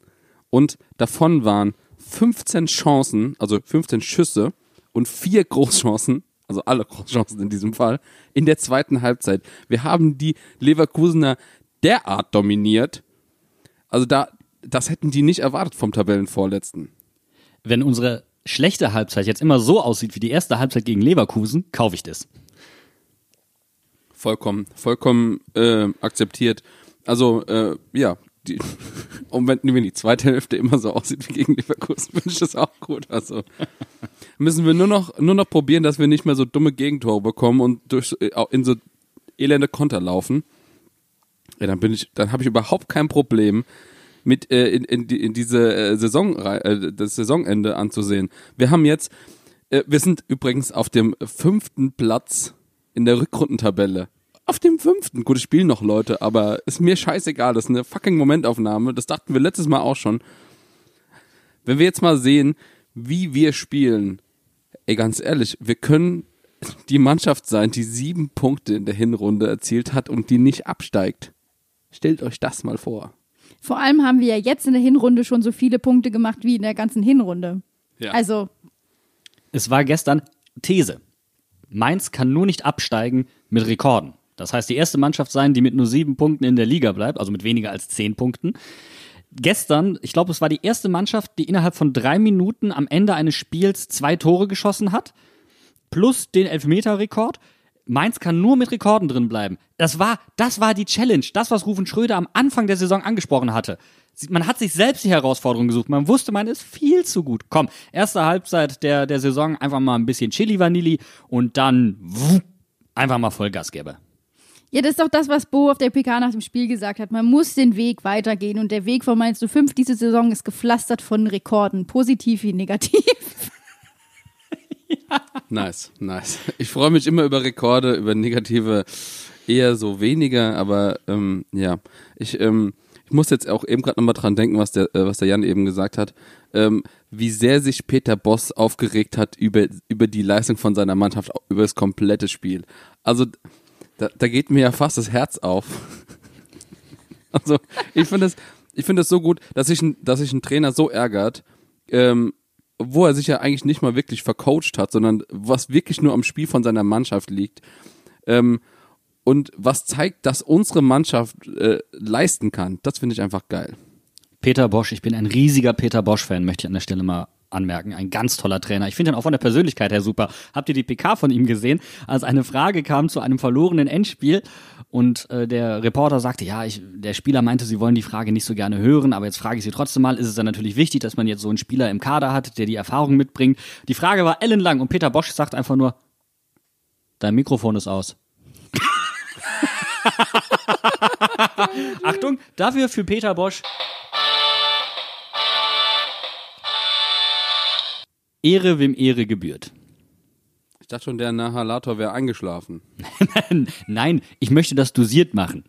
und davon waren 15 Chancen, also 15 Schüsse und vier Großchancen also alle Großchancen in diesem Fall, in der zweiten Halbzeit. Wir haben die Leverkusener derart dominiert. Also da, das hätten die nicht erwartet vom Tabellenvorletzten. Wenn unsere schlechte Halbzeit jetzt immer so aussieht wie die erste Halbzeit gegen Leverkusen, kaufe ich das. Vollkommen, vollkommen äh, akzeptiert. Also, äh, ja, die, und wenn, wenn die zweite Hälfte immer so aussieht wie gegen Leverkusen, finde ich das auch gut. Also müssen wir nur noch, nur noch probieren, dass wir nicht mehr so dumme Gegentore bekommen und durch äh, in so elende Konter laufen. Ja, dann bin ich, dann habe ich überhaupt kein Problem mit äh, in, in, in diese äh, Saison äh, das Saisonende anzusehen. Wir haben jetzt, äh, wir sind übrigens auf dem fünften Platz in der Rückrundentabelle. Auf dem fünften. Gut, es spielen noch Leute, aber ist mir scheißegal. Das ist eine fucking Momentaufnahme. Das dachten wir letztes Mal auch schon. Wenn wir jetzt mal sehen, wie wir spielen, ey, ganz ehrlich, wir können die Mannschaft sein, die sieben Punkte in der Hinrunde erzielt hat und die nicht absteigt. Stellt euch das mal vor. Vor allem haben wir ja jetzt in der Hinrunde schon so viele Punkte gemacht wie in der ganzen Hinrunde. Ja. Also, Es war gestern These. Mainz kann nur nicht absteigen mit Rekorden. Das heißt, die erste Mannschaft sein, die mit nur sieben Punkten in der Liga bleibt, also mit weniger als zehn Punkten. Gestern, ich glaube, es war die erste Mannschaft, die innerhalb von drei Minuten am Ende eines Spiels zwei Tore geschossen hat, plus den Elfmeter-Rekord. Mainz kann nur mit Rekorden drin bleiben. Das war, das war die Challenge, das, was Rufen Schröder am Anfang der Saison angesprochen hatte. Man hat sich selbst die Herausforderung gesucht. Man wusste, man ist viel zu gut. Komm, erste Halbzeit der, der Saison einfach mal ein bisschen Chili Vanilli und dann wuh, einfach mal Vollgas gäbe. Ja, das ist doch das, was Bo auf der PK nach dem Spiel gesagt hat. Man muss den Weg weitergehen und der Weg von Mainz 05 diese Saison ist gepflastert von Rekorden, positiv wie negativ. Nice, nice. Ich freue mich immer über Rekorde, über negative eher so weniger, aber ähm, ja, ich, ähm, ich muss jetzt auch eben gerade nochmal dran denken, was der, äh, was der Jan eben gesagt hat, ähm, wie sehr sich Peter Boss aufgeregt hat über, über die Leistung von seiner Mannschaft, über das komplette Spiel. Also da, da geht mir ja fast das Herz auf. Also ich finde es, ich es so gut, dass sich dass sich ein Trainer so ärgert, ähm, wo er sich ja eigentlich nicht mal wirklich vercoacht hat, sondern was wirklich nur am Spiel von seiner Mannschaft liegt. Ähm, und was zeigt, dass unsere Mannschaft äh, leisten kann. Das finde ich einfach geil. Peter Bosch, ich bin ein riesiger Peter Bosch-Fan, möchte ich an der Stelle mal anmerken. Ein ganz toller Trainer. Ich finde ihn auch von der Persönlichkeit her super. Habt ihr die PK von ihm gesehen, als eine Frage kam zu einem verlorenen Endspiel und äh, der Reporter sagte, ja, ich, der Spieler meinte, sie wollen die Frage nicht so gerne hören, aber jetzt frage ich sie trotzdem mal, ist es dann natürlich wichtig, dass man jetzt so einen Spieler im Kader hat, der die Erfahrung mitbringt. Die Frage war ellenlang und Peter Bosch sagt einfach nur, dein Mikrofon ist aus. Achtung, dafür für Peter Bosch Ehre, wem Ehre gebührt. Ich dachte schon, der Nahalator wäre eingeschlafen. Nein, ich möchte das dosiert machen.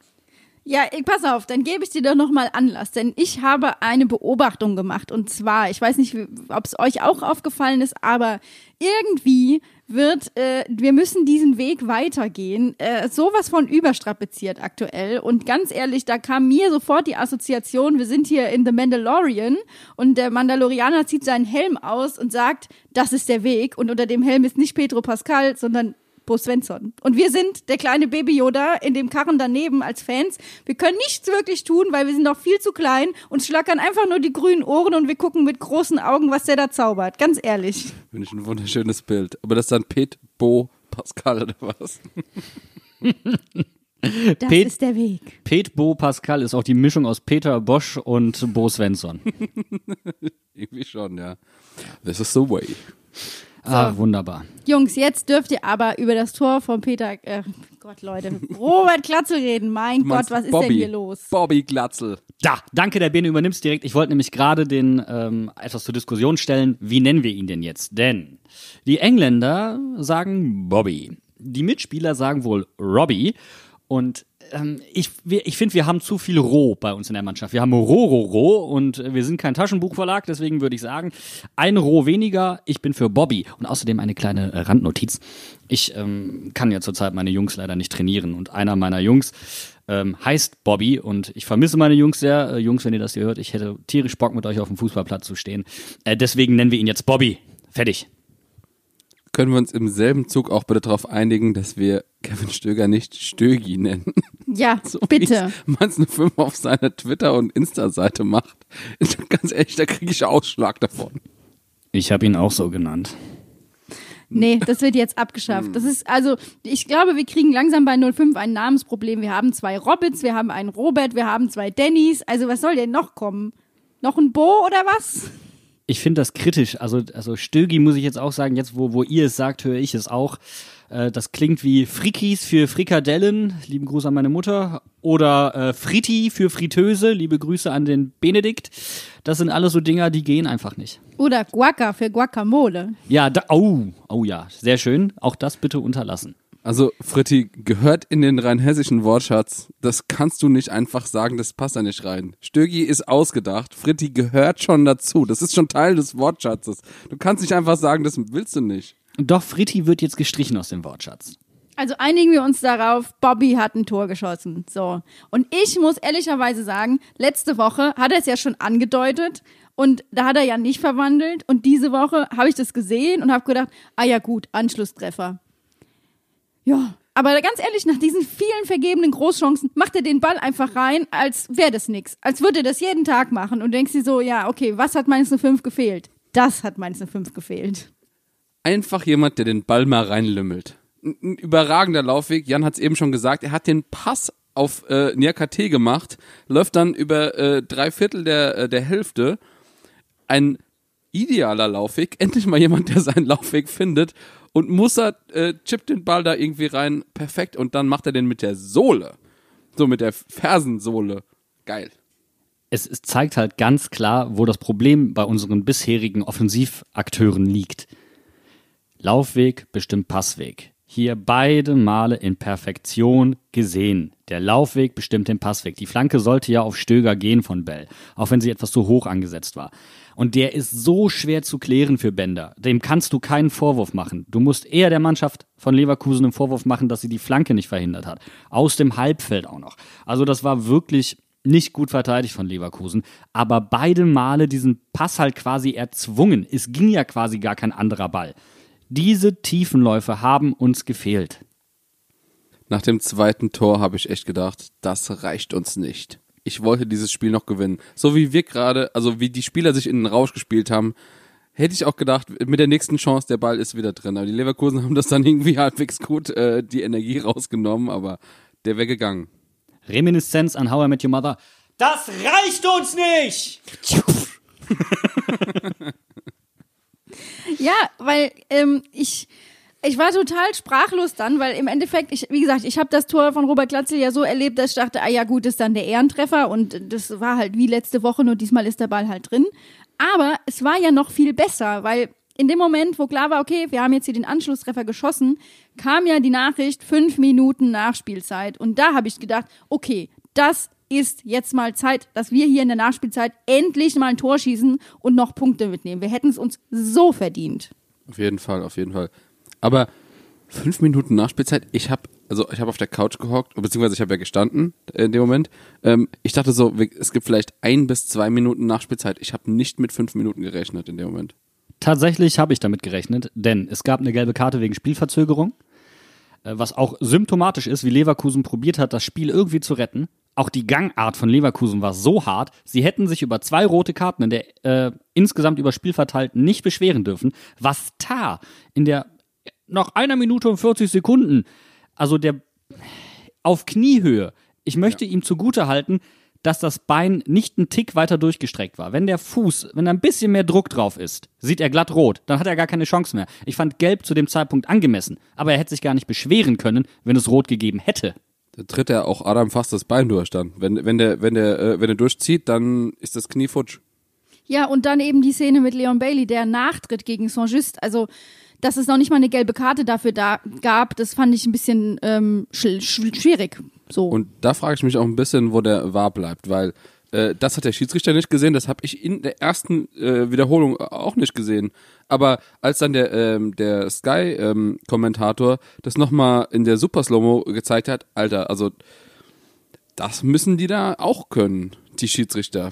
Ja, ich, pass auf, dann gebe ich dir doch nochmal Anlass, denn ich habe eine Beobachtung gemacht. Und zwar, ich weiß nicht, ob es euch auch aufgefallen ist, aber irgendwie wird, äh, wir müssen diesen Weg weitergehen, äh, sowas von überstrapaziert aktuell. Und ganz ehrlich, da kam mir sofort die Assoziation, wir sind hier in The Mandalorian und der Mandalorianer zieht seinen Helm aus und sagt, das ist der Weg. Und unter dem Helm ist nicht Pedro Pascal, sondern Bo Svensson. Und wir sind der kleine Baby Yoda in dem Karren daneben als Fans. Wir können nichts wirklich tun, weil wir sind noch viel zu klein und schlackern einfach nur die grünen Ohren und wir gucken mit großen Augen, was der da zaubert. Ganz ehrlich. Finde ich ein wunderschönes Bild. Aber das ist dann Pet Bo Pascal oder was? Das Pet- ist der Weg. Pet Bo Pascal ist auch die Mischung aus Peter Bosch und Bo Svensson. Irgendwie schon, ja. This is the way. Ah, wunderbar. Jungs, jetzt dürft ihr aber über das Tor von Peter, äh, Gott Leute, Robert Klatzel reden. Mein Gott, was ist Bobby. denn hier los? Bobby Glatzel. Da, danke, der Bene übernimmst direkt. Ich wollte nämlich gerade den ähm, etwas zur Diskussion stellen. Wie nennen wir ihn denn jetzt? Denn die Engländer sagen Bobby. Die Mitspieler sagen wohl Robbie. Und ähm, ich, ich finde, wir haben zu viel Roh bei uns in der Mannschaft. Wir haben Roh-Roh-Roh und äh, wir sind kein Taschenbuchverlag, deswegen würde ich sagen, ein Roh weniger, ich bin für Bobby. Und außerdem eine kleine äh, Randnotiz. Ich ähm, kann ja zurzeit meine Jungs leider nicht trainieren und einer meiner Jungs ähm, heißt Bobby und ich vermisse meine Jungs sehr. Äh, Jungs, wenn ihr das hier hört, ich hätte tierisch Bock mit euch auf dem Fußballplatz zu stehen. Äh, deswegen nennen wir ihn jetzt Bobby. Fertig. Können wir uns im selben Zug auch bitte darauf einigen, dass wir Kevin Stöger nicht Stögi nennen. Ja, So bitte. Manns eine 5 auf seiner Twitter- und Insta-Seite macht. Ganz ehrlich, da kriege ich Ausschlag davon. Ich habe ihn auch so genannt. Nee, das wird jetzt abgeschafft. Das ist, also, ich glaube, wir kriegen langsam bei 05 ein Namensproblem. Wir haben zwei Robbits, wir haben einen Robert, wir haben zwei Dannys. Also, was soll denn noch kommen? Noch ein Bo oder was? Ich finde das kritisch. Also, also Stögi muss ich jetzt auch sagen, jetzt wo, wo ihr es sagt, höre ich es auch. Äh, das klingt wie Frikis für Frikadellen, lieben Gruß an meine Mutter. Oder äh, Fritti für Fritteuse, liebe Grüße an den Benedikt. Das sind alles so Dinger, die gehen einfach nicht. Oder Guaca für Guacamole. Ja, da, oh, oh ja, sehr schön. Auch das bitte unterlassen. Also, Fritti, gehört in den rheinhessischen Wortschatz. Das kannst du nicht einfach sagen, das passt da nicht rein. Stögi ist ausgedacht. Fritti gehört schon dazu. Das ist schon Teil des Wortschatzes. Du kannst nicht einfach sagen, das willst du nicht. Doch, Fritti wird jetzt gestrichen aus dem Wortschatz. Also einigen wir uns darauf, Bobby hat ein Tor geschossen. So. Und ich muss ehrlicherweise sagen, letzte Woche hat er es ja schon angedeutet und da hat er ja nicht verwandelt. Und diese Woche habe ich das gesehen und habe gedacht, ah ja gut, Anschlusstreffer. Ja, aber ganz ehrlich, nach diesen vielen vergebenen Großchancen macht er den Ball einfach rein, als wäre das nix. Als würde er das jeden Tag machen und denkst dir so, ja, okay, was hat meines 5 gefehlt? Das hat meines 5 gefehlt. Einfach jemand, der den Ball mal reinlümmelt. Ein, ein überragender Laufweg. Jan hat es eben schon gesagt. Er hat den Pass auf äh, Niakate gemacht, läuft dann über äh, drei Viertel der, äh, der Hälfte. Ein idealer Laufweg. Endlich mal jemand, der seinen Laufweg findet. Und Musa äh, chippt den Ball da irgendwie rein. Perfekt. Und dann macht er den mit der Sohle. So mit der Fersensohle. Geil. es, es zeigt halt ganz klar, wo das Problem bei unseren bisherigen Offensivakteuren liegt. Laufweg bestimmt Passweg. Hier beide Male in Perfektion gesehen. Der Laufweg bestimmt den Passweg. Die Flanke sollte ja auf Stöger gehen von Bell, auch wenn sie etwas zu hoch angesetzt war. Und der ist so schwer zu klären für Bender. Dem kannst du keinen Vorwurf machen. Du musst eher der Mannschaft von Leverkusen einen Vorwurf machen, dass sie die Flanke nicht verhindert hat. Aus dem Halbfeld auch noch. Also das war wirklich nicht gut verteidigt von Leverkusen, aber beide Male diesen Pass halt quasi erzwungen. Es ging ja quasi gar kein anderer Ball. Diese Tiefenläufe haben uns gefehlt. Nach dem zweiten Tor habe ich echt gedacht, das reicht uns nicht. Ich wollte dieses Spiel noch gewinnen. So wie wir gerade, also wie die Spieler sich in den Rausch gespielt haben, hätte ich auch gedacht, mit der nächsten Chance, der Ball ist wieder drin. Aber die Leverkusen haben das dann irgendwie halbwegs gut äh, die Energie rausgenommen, aber der wäre gegangen. Reminiszenz an How I Met Your Mother. Das reicht uns nicht! Ja, weil ähm, ich ich war total sprachlos dann, weil im Endeffekt, ich, wie gesagt, ich habe das Tor von Robert Glatzel ja so erlebt, dass ich dachte, ah ja gut, ist dann der Ehrentreffer und das war halt wie letzte Woche, nur diesmal ist der Ball halt drin. Aber es war ja noch viel besser, weil in dem Moment, wo klar war, okay, wir haben jetzt hier den Anschlusstreffer geschossen, kam ja die Nachricht fünf Minuten Nachspielzeit und da habe ich gedacht, okay, das ist jetzt mal Zeit, dass wir hier in der Nachspielzeit endlich mal ein Tor schießen und noch Punkte mitnehmen. Wir hätten es uns so verdient. Auf jeden Fall, auf jeden Fall. Aber fünf Minuten Nachspielzeit, ich habe also ich habe auf der Couch gehockt, beziehungsweise ich habe ja gestanden äh, in dem Moment. Ähm, ich dachte so, es gibt vielleicht ein bis zwei Minuten Nachspielzeit. Ich habe nicht mit fünf Minuten gerechnet in dem Moment. Tatsächlich habe ich damit gerechnet, denn es gab eine gelbe Karte wegen Spielverzögerung, äh, was auch symptomatisch ist, wie Leverkusen probiert hat, das Spiel irgendwie zu retten. Auch die Gangart von Leverkusen war so hart, sie hätten sich über zwei rote Karten in der äh, insgesamt über Spiel verteilt nicht beschweren dürfen. Was Tar in der nach einer Minute und 40 Sekunden, also der auf Kniehöhe. Ich möchte ihm zugute halten, dass das Bein nicht einen Tick weiter durchgestreckt war. Wenn der Fuß, wenn da ein bisschen mehr Druck drauf ist, sieht er glatt rot, dann hat er gar keine Chance mehr. Ich fand Gelb zu dem Zeitpunkt angemessen, aber er hätte sich gar nicht beschweren können, wenn es rot gegeben hätte. Da tritt er auch Adam fast das Bein durch dann. Wenn, wenn der, wenn der, äh, wenn er durchzieht, dann ist das Knie futsch. Ja, und dann eben die Szene mit Leon Bailey, der nachtritt gegen Saint-Just. Also, dass es noch nicht mal eine gelbe Karte dafür da gab, das fand ich ein bisschen ähm, sch sch schwierig. So. Und da frage ich mich auch ein bisschen, wo der war bleibt, weil äh, das hat der Schiedsrichter nicht gesehen, das habe ich in der ersten äh, Wiederholung auch nicht gesehen. Aber als dann der, ähm, der Sky-Kommentator das nochmal in der Super Slow-Mo gezeigt hat, Alter, also das müssen die da auch können, die Schiedsrichter.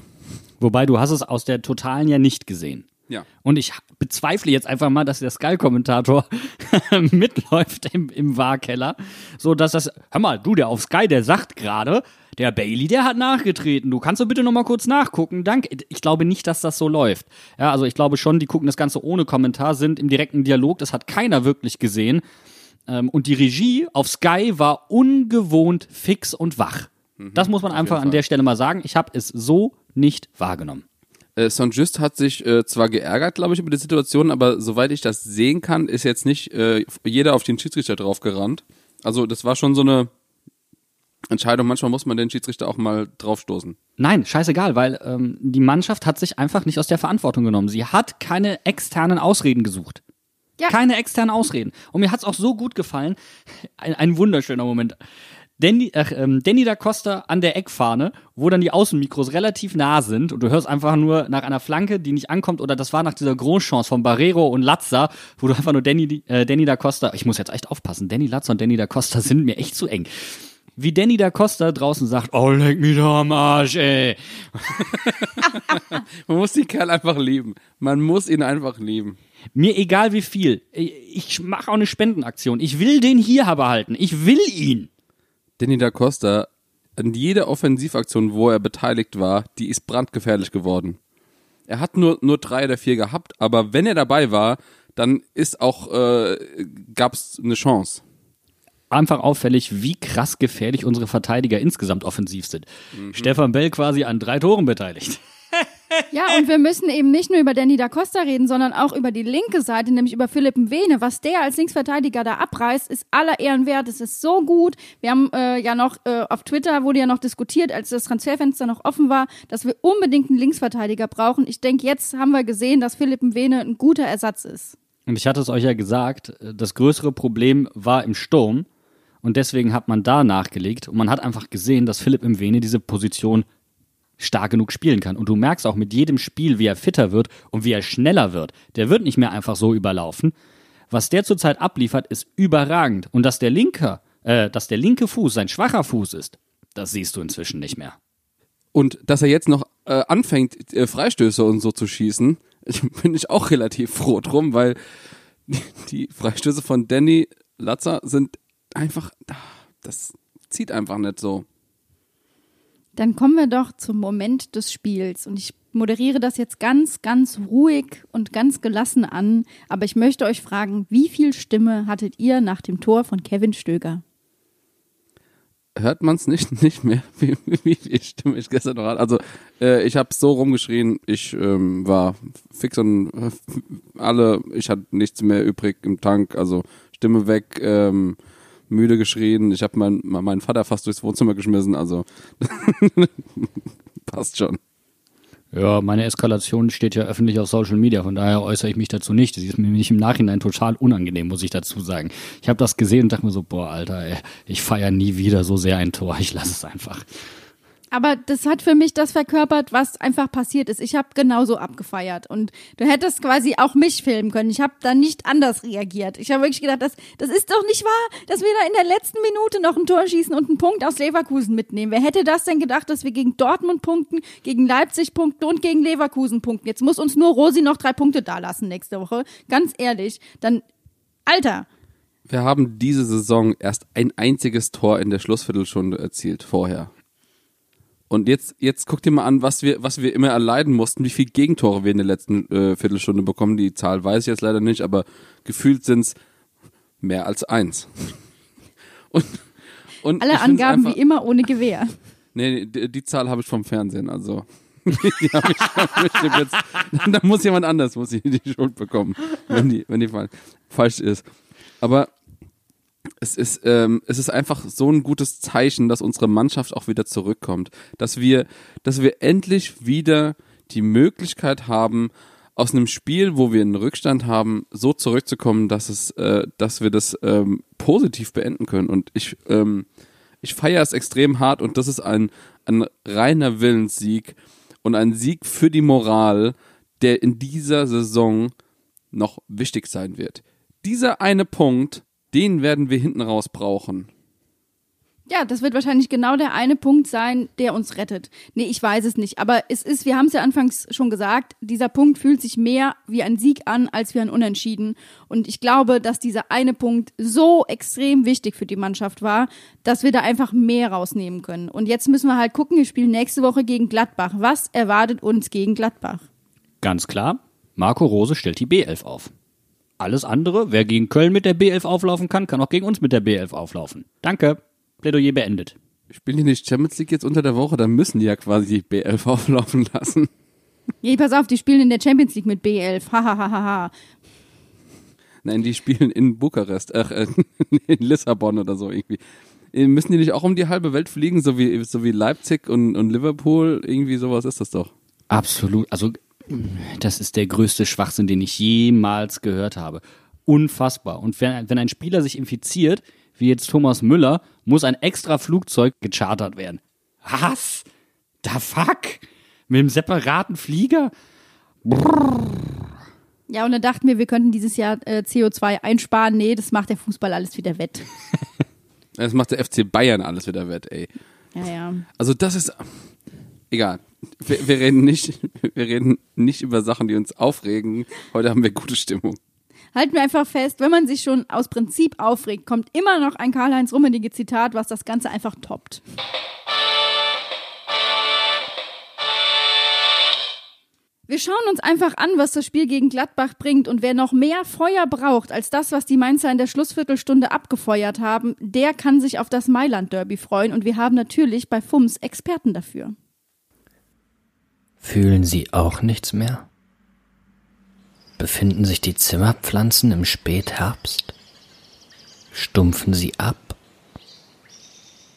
Wobei du hast es aus der Totalen ja nicht gesehen. Ja. Und ich bezweifle jetzt einfach mal, dass der Sky-Kommentator mitläuft im, im Wahrkeller. So dass das, hör mal, du, der auf Sky, der sagt gerade, der Bailey, der hat nachgetreten. Du kannst doch bitte nochmal kurz nachgucken. Danke. Ich glaube nicht, dass das so läuft. Ja, also ich glaube schon, die gucken das Ganze ohne Kommentar, sind im direkten Dialog. Das hat keiner wirklich gesehen. Ähm, und die Regie auf Sky war ungewohnt fix und wach. Das muss man einfach an der Stelle mal sagen. Ich habe es so nicht wahrgenommen. Äh, Saint-Just hat sich äh, zwar geärgert, glaube ich, über die Situation, aber soweit ich das sehen kann, ist jetzt nicht äh, jeder auf den Schiedsrichter drauf gerannt. Also das war schon so eine Entscheidung. Manchmal muss man den Schiedsrichter auch mal draufstoßen. Nein, scheißegal, weil ähm, die Mannschaft hat sich einfach nicht aus der Verantwortung genommen. Sie hat keine externen Ausreden gesucht. Ja. Keine externen Ausreden. Und mir hat's auch so gut gefallen. Ein, ein wunderschöner Moment. Danny, ach, ähm, Danny da Costa an der Eckfahne, wo dann die Außenmikros relativ nah sind und du hörst einfach nur nach einer Flanke, die nicht ankommt, oder das war nach dieser Großchance von Barrero und Latza, wo du einfach nur Danny, äh, Danny da Costa, ich muss jetzt echt aufpassen, Danny Latza und Danny da Costa sind mir echt zu eng. Wie Danny da Costa draußen sagt, oh, leck mich doch am Arsch, ey. Man muss den Kerl einfach lieben. Man muss ihn einfach lieben. Mir egal wie viel. Ich mache auch eine Spendenaktion. Ich will den hier behalten. Ich will ihn. Danny da Costa, an jeder Offensivaktion, wo er beteiligt war, die ist brandgefährlich geworden. Er hat nur, nur drei oder vier gehabt, aber wenn er dabei war, dann ist auch, äh, gab es eine Chance. Einfach auffällig, wie krass gefährlich unsere Verteidiger insgesamt offensiv sind. Stefan Bell quasi an drei Toren beteiligt. Ja, und wir müssen eben nicht nur über Danny da Costa reden, sondern auch über die linke Seite, nämlich über Philipp Mwene. Was der als Linksverteidiger da abreißt, ist aller Ehren wert. Es ist so gut. Wir haben äh, ja noch äh, auf Twitter wurde ja noch diskutiert, als das Transferfenster noch offen war, dass wir unbedingt einen Linksverteidiger brauchen. Ich denke, jetzt haben wir gesehen, dass Philipp Mwene ein guter Ersatz ist. Und ich hatte es euch ja gesagt, das größere Problem war im Sturm. Und deswegen hat man da nachgelegt. Und man hat einfach gesehen, dass Philipp Mwene diese Position stark genug spielen kann. Und du merkst auch mit jedem Spiel, wie er fitter wird und wie er schneller wird. Der wird nicht mehr einfach so überlaufen. Was der zurzeit abliefert, ist überragend. Und dass der linke, äh, dass der linke Fuß sein schwacher Fuß ist, das siehst du inzwischen nicht mehr. Und dass er jetzt noch äh, anfängt, äh, Freistöße und so zu schießen, bin ich auch relativ froh drum, weil die, die Freistöße von Danny Latzer sind einfach, ah, das zieht einfach nicht so. Dann kommen wir doch zum Moment des Spiels. Und ich moderiere das jetzt ganz, ganz ruhig und ganz gelassen an. Aber ich möchte euch fragen, wie viel Stimme hattet ihr nach dem Tor von Kevin Stöger? Hört man es nicht, nicht mehr, wie, wie viel Stimme ich gestern noch hatte. Also äh, ich habe so rumgeschrien, ich ähm, war fix und äh, alle, ich hatte nichts mehr übrig im Tank, also Stimme weg, ähm, müde geschrien. Ich habe mein, meinen Vater fast durchs Wohnzimmer geschmissen, also passt schon. Ja, meine Eskalation steht ja öffentlich auf Social Media, von daher äußere ich mich dazu nicht. Sie ist mir nicht im Nachhinein total unangenehm, muss ich dazu sagen. Ich habe das gesehen und dachte mir so, boah, Alter, ey, ich feiere nie wieder so sehr ein Tor. Ich lasse es einfach. Aber das hat für mich das verkörpert, was einfach passiert ist. Ich habe genauso abgefeiert und du hättest quasi auch mich filmen können. Ich habe da nicht anders reagiert. Ich habe wirklich gedacht, das, das ist doch nicht wahr, dass wir da in der letzten Minute noch ein Tor schießen und einen Punkt aus Leverkusen mitnehmen. Wer hätte das denn gedacht, dass wir gegen Dortmund punkten, gegen Leipzig punkten und gegen Leverkusen punkten? Jetzt muss uns nur Rosi noch drei Punkte dalassen nächste Woche. Ganz ehrlich, dann, Alter, Wir haben diese Saison erst ein einziges Tor in der Schlussviertelstunde erzielt vorher. Und jetzt, jetzt guck dir mal an, was wir, was wir immer erleiden mussten, wie viele Gegentore wir in der letzten äh, Viertelstunde bekommen. Die Zahl weiß ich jetzt leider nicht, aber gefühlt sind's mehr als eins. Und, und alle Angaben einfach, wie immer ohne Gewehr. Nee, die, die Zahl habe ich vom Fernsehen, also. die hab ich, hab ich jetzt, da muss jemand anders muss ich die Schuld bekommen, wenn die, wenn die falsch ist. Aber es ist, ähm, es ist einfach so ein gutes Zeichen, dass unsere Mannschaft auch wieder zurückkommt. Dass wir, dass wir endlich wieder die Möglichkeit haben, aus einem Spiel, wo wir einen Rückstand haben, so zurückzukommen, dass es, äh, dass wir das ähm, positiv beenden können. Und ich, ähm, ich feiere es extrem hart und das ist ein, ein reiner Willenssieg und ein Sieg für die Moral, der in dieser Saison noch wichtig sein wird. Dieser eine Punkt, den werden wir hinten raus brauchen. Ja, das wird wahrscheinlich genau der eine Punkt sein, der uns rettet. Nee, ich weiß es nicht. Aber es ist, wir haben es ja anfangs schon gesagt, dieser Punkt fühlt sich mehr wie ein Sieg an, als wie ein Unentschieden. Und ich glaube, dass dieser eine Punkt so extrem wichtig für die Mannschaft war, dass wir da einfach mehr rausnehmen können. Und jetzt müssen wir halt gucken, wir spielen nächste Woche gegen Gladbach. Was erwartet uns gegen Gladbach? Ganz klar, Marco Rose stellt die B11 auf. Alles andere, wer gegen Köln mit der B11 auflaufen kann, kann auch gegen uns mit der B11 auflaufen. Danke. Plädoyer beendet. Spielen die nicht Champions League jetzt unter der Woche, dann müssen die ja quasi die B11 auflaufen lassen. Nee, pass auf, die spielen in der Champions League mit B11. Hahaha. Nein, die spielen in Bukarest, ach, äh, in Lissabon oder so irgendwie. Äh, Müssen die nicht auch um die halbe Welt fliegen, so wie, so wie Leipzig und, und Liverpool? Irgendwie sowas ist das doch. Absolut. Also, das ist der größte Schwachsinn, den ich jemals gehört habe. Unfassbar. Und wenn, wenn ein Spieler sich infiziert, wie jetzt Thomas Müller, muss ein extra Flugzeug gechartert werden. Was? Da fuck? Mit einem separaten Flieger? Ja, und dann dachten wir, wir könnten dieses Jahr äh, CO2 einsparen. Nee, das macht der Fußball alles wieder wett. Das macht der FC Bayern alles wieder wett, ey. Ja, ja. Also das ist egal. Wir, wir reden nicht, wir reden nicht über Sachen, die uns aufregen. Heute haben wir gute Stimmung. Halten wir einfach fest, wenn man sich schon aus Prinzip aufregt, kommt immer noch ein Karl-Heinz Rummenigge Zitat, was das Ganze einfach toppt. Wir schauen uns einfach an, was das Spiel gegen Gladbach bringt und wer noch mehr Feuer braucht als das, was die Mainzer in der Schlussviertelstunde abgefeuert haben, der kann sich auf das Mailand Derby freuen und wir haben natürlich bei FUMS Experten dafür. Fühlen Sie auch nichts mehr? Befinden sich die Zimmerpflanzen im Spätherbst? Stumpfen sie ab?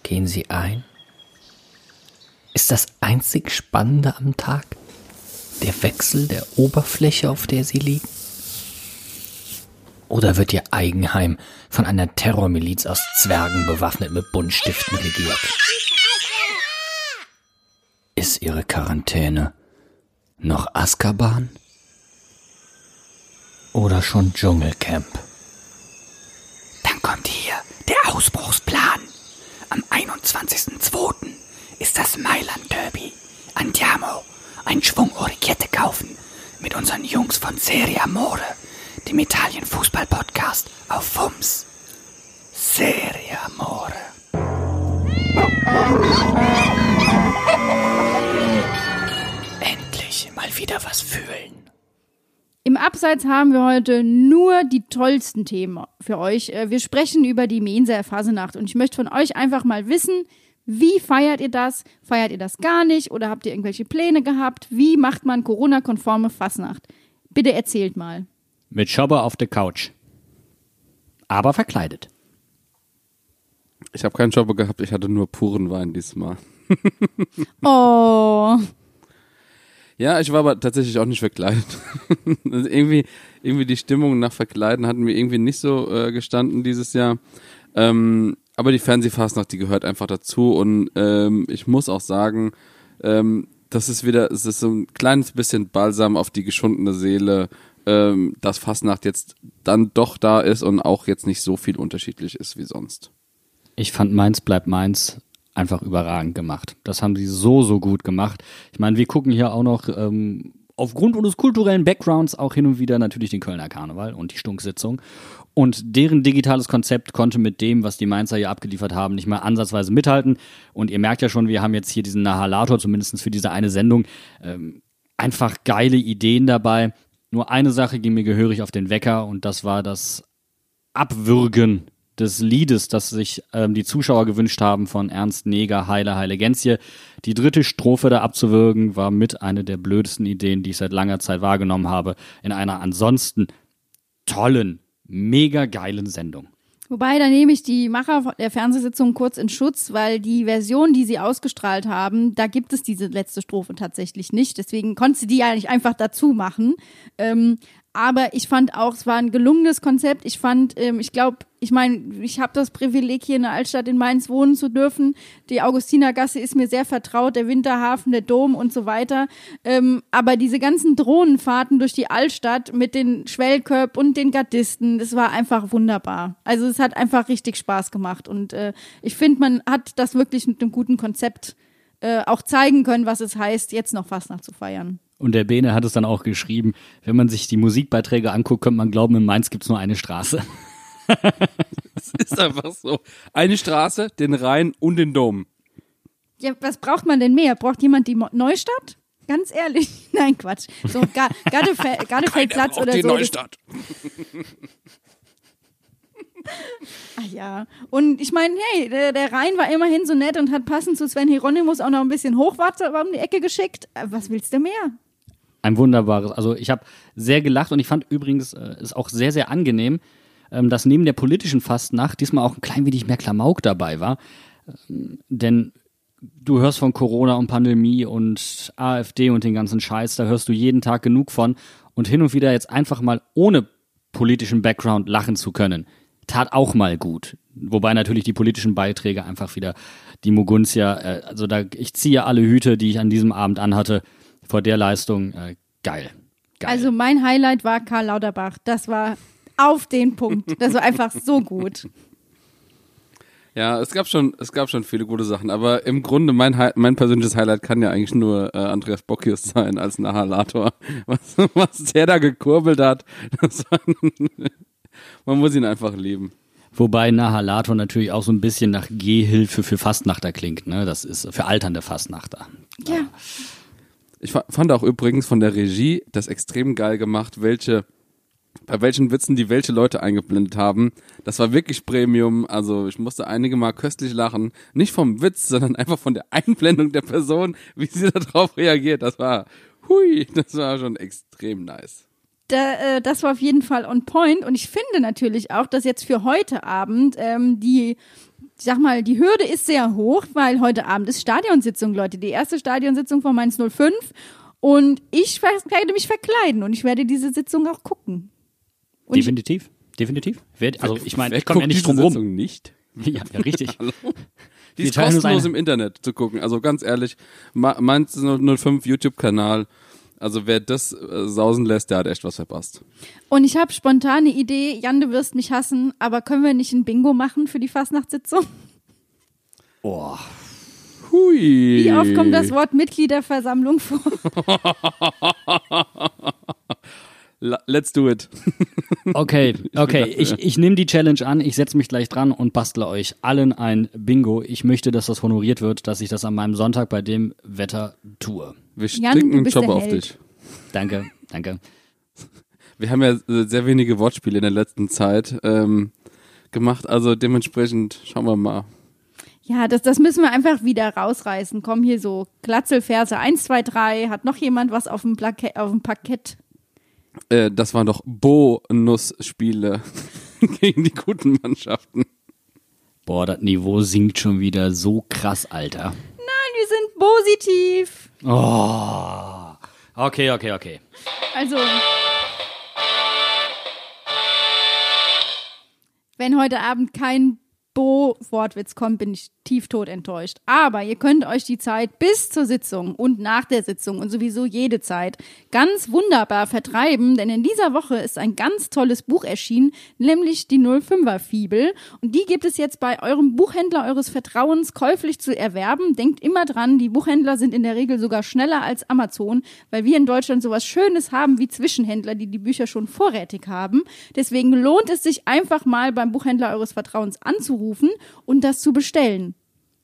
Gehen sie ein? Ist das einzig Spannende am Tag der Wechsel der Oberfläche, auf der sie liegen? Oder wird ihr Eigenheim von einer Terrormiliz aus Zwergen bewaffnet mit Buntstiften regiert? Ist ihre Quarantäne noch Azkaban? Oder schon Dschungelcamp? Dann kommt hier der Ausbruchsplan. Am 21.02. ist das Mailand Derby. Andiamo, ein Schwung Orikette kaufen mit unseren Jungs von Serie Amore, dem Italien-Fußball-Podcast auf FUMS. Serie Amore. Mal wieder was fühlen. Im Abseits haben wir heute nur die tollsten Themen für euch. Äh, Wir sprechen über die Menser Fasenacht und ich möchte von euch einfach mal wissen, wie feiert ihr das? Feiert ihr das gar nicht oder habt ihr irgendwelche Pläne gehabt? Wie macht man Corona-konforme Fasnacht? Bitte erzählt mal. Mit Schobber auf der Couch. Aber verkleidet. Ich habe keinen Job gehabt, ich hatte nur puren Wein diesmal. Oh, Ja, ich war aber tatsächlich auch nicht verkleidet. also irgendwie, irgendwie die Stimmung nach Verkleiden hatten mir irgendwie nicht so äh, gestanden dieses Jahr. Ähm, aber die Fernsehfastnacht, die gehört einfach dazu und ähm, ich muss auch sagen, ähm, das ist wieder, es ist so ein kleines bisschen Balsam auf die geschundene Seele, ähm, dass Fastnacht jetzt dann doch da ist und auch jetzt nicht so viel unterschiedlich ist wie sonst. Ich fand Meins bleibt Meins einfach überragend gemacht. Das haben sie so, so gut gemacht. Ich meine, wir gucken hier auch noch ähm, aufgrund unseres kulturellen Backgrounds auch hin und wieder natürlich den Kölner Karneval und die Stunksitzung. Und deren digitales Konzept konnte mit dem, was die Mainzer hier abgeliefert haben, nicht mal ansatzweise mithalten. Und ihr merkt ja schon, wir haben jetzt hier diesen Nahalator, zumindest für diese eine Sendung, ähm, einfach geile Ideen dabei. Nur eine Sache ging mir gehörig auf den Wecker und das war das Abwürgen des Liedes, das sich ähm, die Zuschauer gewünscht haben von Ernst Neger, Heile, Heile Gänzje. Die dritte Strophe da abzuwürgen war mit einer der blödesten Ideen, die ich seit langer Zeit wahrgenommen habe, in einer ansonsten tollen, mega geilen Sendung. Wobei, da nehme ich die Macher der Fernsehsitzung kurz in Schutz, weil die Version, die sie ausgestrahlt haben, da gibt es diese letzte Strophe tatsächlich nicht. Deswegen konnte sie die ja nicht einfach dazu machen. Ähm, aber ich fand auch, es war ein gelungenes Konzept. Ich fand, ähm, ich glaube, ich meine, ich habe das Privileg, hier in der Altstadt in Mainz wohnen zu dürfen. Die Augustinergasse ist mir sehr vertraut, der Winterhafen, der Dom und so weiter. Ähm, aber diese ganzen Drohnenfahrten durch die Altstadt mit den Schwellköp und den Gardisten, das war einfach wunderbar. Also es hat einfach richtig Spaß gemacht. Und äh, ich finde, man hat das wirklich mit einem guten Konzept äh, auch zeigen können, was es heißt, jetzt noch Fastnacht zu feiern. Und der Bene hat es dann auch geschrieben, wenn man sich die Musikbeiträge anguckt, könnte man glauben, in Mainz gibt es nur eine Straße. Es ist einfach so. Eine Straße, den Rhein und den Dom. Ja, was braucht man denn mehr? Braucht jemand die Mo Neustadt? Ganz ehrlich. Nein, Quatsch. So Ga Gardefel Gardefeldplatz oder die so. Neustadt. Ach ja. Und ich meine, hey, der, der Rhein war immerhin so nett und hat passend zu Sven Hieronymus auch noch ein bisschen Hochwasser um die Ecke geschickt. Äh, Was willst du mehr? Ein wunderbares. Also ich habe sehr gelacht und ich fand übrigens äh, es auch sehr, sehr angenehm, ähm, dass neben der politischen Fastnacht diesmal auch ein klein wenig mehr Klamauk dabei war. Ähm, denn du hörst von Corona und Pandemie und AfD und den ganzen Scheiß, da hörst du jeden Tag genug von. Und hin und wieder jetzt einfach mal ohne politischen Background lachen zu können, tat auch mal gut. Wobei natürlich die politischen Beiträge einfach wieder die Muguntia, äh, also da, ich ziehe alle Hüte, die ich an diesem Abend anhatte, vor der Leistung, äh, geil. geil. Also mein Highlight war Karl Lauterbach. Das war auf den Punkt. Das war einfach so gut. Ja, es gab schon, es gab schon viele gute Sachen, aber im Grunde mein, mein persönliches Highlight kann ja eigentlich nur äh, Andreas Bockius sein als Nahalator. Was, was der da gekurbelt hat, das war, man muss ihn einfach lieben. Wobei Nahalator natürlich auch so ein bisschen nach Gehhilfe für Fastnachter klingt, ne? Das ist für alternde Fastnachter. Ja. Ich fa- fand auch übrigens von der Regie das extrem geil gemacht, welche bei welchen Witzen die welche Leute eingeblendet haben. Das war wirklich Premium. Also ich musste einige Mal köstlich lachen. Nicht vom Witz, sondern einfach von der Einblendung der Person, wie sie darauf reagiert. Das war, hui, das war schon extrem nice. Da, äh, das war auf jeden Fall on point. Und ich finde natürlich auch, dass jetzt für heute Abend ähm, die, ich sag mal, die Hürde ist sehr hoch, weil heute Abend ist Stadionsitzung, Leute. Die erste Stadionsitzung von Mainz 05. Und ich werde mich verkleiden und ich werde diese Sitzung auch gucken. Und ich, Definitiv, definitiv. Also ich meine, ich komme ja nicht drum rum. Sitzung nicht? Ja, ja, richtig. Die ist kostenlos im Internet zu gucken. Also ganz ehrlich, Ma- Mainz 05 YouTube-Kanal. Also wer das äh, sausen lässt, der hat echt was verpasst. und ich habe spontane Idee, Jan, du wirst mich hassen, aber können wir nicht ein Bingo machen für die Fastnachtssitzung? Oh, Hui. Wie oft kommt das Wort Mitgliederversammlung vor? Let's do it. okay, okay. Ich, ich nehme die Challenge an, ich setze mich gleich dran und bastle euch allen ein Bingo. Ich möchte, dass das honoriert wird, dass ich das an meinem Sonntag bei dem Wetter tue. Wir Jan, stinken einen Job auf dich. Danke, danke. Wir haben ja äh, sehr wenige Wortspiele in der letzten Zeit ähm, gemacht. Also dementsprechend schauen wir mal. Ja, das, das müssen wir einfach wieder rausreißen. Komm hier so, Glatzelverse 1, 2, 3. Hat noch jemand was auf dem, Plake auf dem Parkett? Äh, das waren doch Bonusspiele gegen die guten Mannschaften. Boah, das Niveau sinkt schon wieder so krass, Alter. Nein, wir sind positiv. Oh. Okay, okay, okay. Also. Wenn heute Abend kein Bo-Wortwitz kommt, bin ich tieftot enttäuscht. Aber ihr könnt euch die Zeit bis zur Sitzung und nach der Sitzung und sowieso jede Zeit ganz wunderbar vertreiben, denn in dieser Woche ist ein ganz tolles Buch erschienen, nämlich die 05er Fibel. Und die gibt es jetzt bei eurem Buchhändler eures Vertrauens käuflich zu erwerben. Denkt immer dran, die Buchhändler sind in der Regel sogar schneller als Amazon, weil wir in Deutschland sowas Schönes haben wie Zwischenhändler, die die Bücher schon vorrätig haben. Deswegen lohnt es sich einfach mal beim Buchhändler eures Vertrauens anzurufen und das zu bestellen.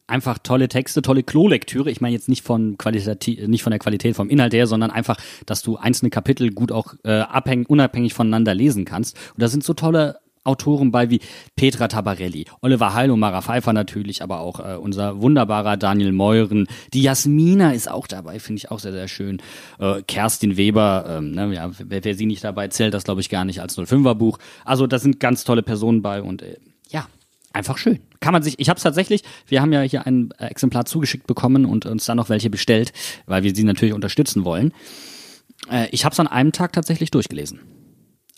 Einfach tolle Texte, tolle Klolektüre. Ich meine jetzt nicht von Qualität, nicht von der Qualität vom Inhalt her, sondern einfach, dass du einzelne Kapitel gut auch äh, abhängig, unabhängig voneinander lesen kannst. Und da sind so tolle Autoren bei wie Petra Tabarelli, Oliver Heil und Mara Pfeiffer natürlich, aber auch äh, unser wunderbarer Daniel Meuren. Die Jasmina ist auch dabei, finde ich auch sehr, sehr schön. Äh, Kerstin Weber, ähm, ne, ja, wer, wer sie nicht dabei zählt, das glaube ich gar nicht als 05er Buch. Also da sind ganz tolle Personen bei und äh, ja, einfach schön. Kann man sich, ich habe es tatsächlich, wir haben ja hier ein Exemplar zugeschickt bekommen und uns dann noch welche bestellt, weil wir sie natürlich unterstützen wollen. Äh, ich habe es an einem Tag tatsächlich durchgelesen.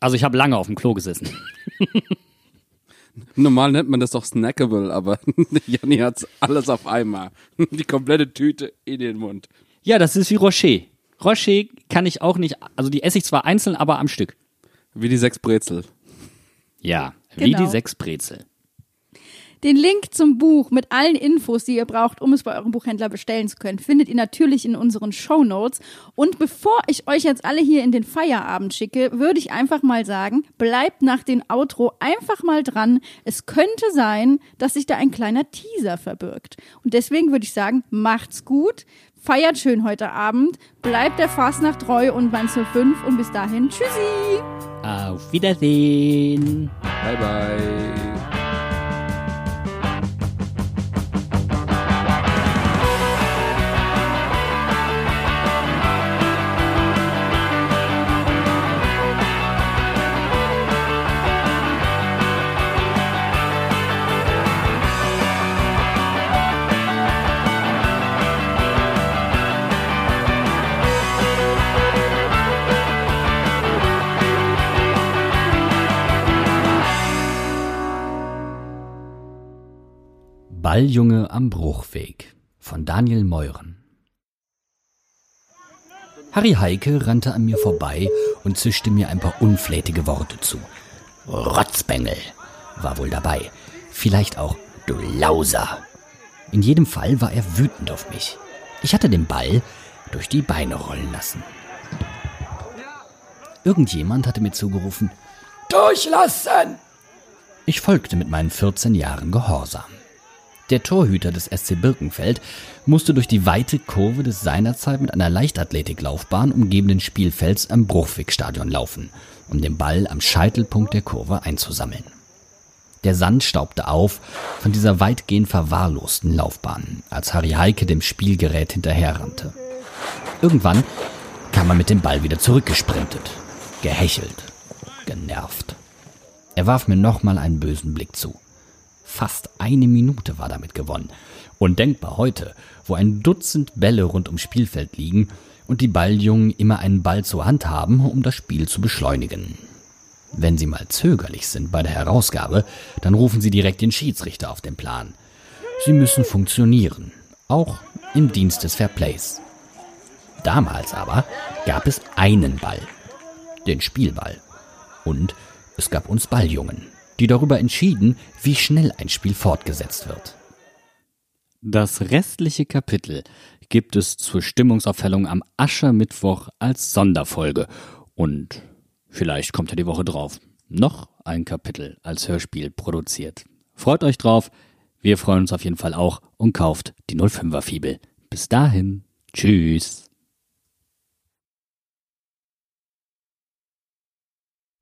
Also ich habe lange auf dem Klo gesessen. Normal nennt man das doch snackable, aber Janni hat's alles auf einmal. Die komplette Tüte in den Mund. Ja, das ist wie Rocher. Rocher kann ich auch nicht, also die esse ich zwar einzeln, aber am Stück. Wie die sechs Brezel. Ja, wie Genau. die sechs Brezel. Den Link zum Buch mit allen Infos, die ihr braucht, um es bei eurem Buchhändler bestellen zu können, findet ihr natürlich in unseren Show Notes. Und bevor ich euch jetzt alle hier in den Feierabend schicke, würde ich einfach mal sagen, bleibt nach dem Outro einfach mal dran. Es könnte sein, dass sich da ein kleiner Teaser verbirgt. Und deswegen würde ich sagen, macht's gut, feiert schön heute Abend, bleibt der Fastnacht treu und beim 05 und bis dahin, tschüssi! Auf Wiedersehen. Bye bye. Balljunge am Bruchweg von Daniel Meuren. Harry Heike rannte an mir vorbei und zischte mir ein paar unflätige Worte zu. Rotzbengel war wohl dabei. Vielleicht auch du Lauser. In jedem Fall war er wütend auf mich. Ich hatte den Ball durch die Beine rollen lassen. Irgendjemand hatte mir zugerufen, Durchlassen! Ich folgte mit meinen 14 Jahren Gehorsam. Der Torhüter des SC Birkenfeld musste durch die weite Kurve des seinerzeit mit einer Leichtathletiklaufbahn umgebenen Spielfelds am Bruchwegstadion laufen, um den Ball am Scheitelpunkt der Kurve einzusammeln. Der Sand staubte auf von dieser weitgehend verwahrlosten Laufbahn, als Harry Heike dem Spielgerät hinterherrannte. Irgendwann kam er mit dem Ball wieder zurückgesprintet, gehechelt, genervt. Er warf mir nochmal einen bösen Blick zu. Fast eine Minute war damit gewonnen. Undenkbar heute, wo ein Dutzend Bälle rund ums Spielfeld liegen und die Balljungen immer einen Ball zur Hand haben, um das Spiel zu beschleunigen. Wenn sie mal zögerlich sind bei der Herausgabe, dann rufen sie direkt den Schiedsrichter auf den Plan. Sie müssen funktionieren, auch im Dienst des Fairplays. Damals aber gab es einen Ball, den Spielball. Und es gab uns Balljungen, die darüber entschieden, wie schnell ein Spiel fortgesetzt wird. Das restliche Kapitel gibt es zur Stimmungsaufhellung am Aschermittwoch als Sonderfolge. Und vielleicht kommt ja die Woche drauf noch ein Kapitel als Hörspiel produziert. Freut euch drauf. Wir freuen uns auf jeden Fall auch und kauft die 05er Fibel. Bis dahin. Tschüss.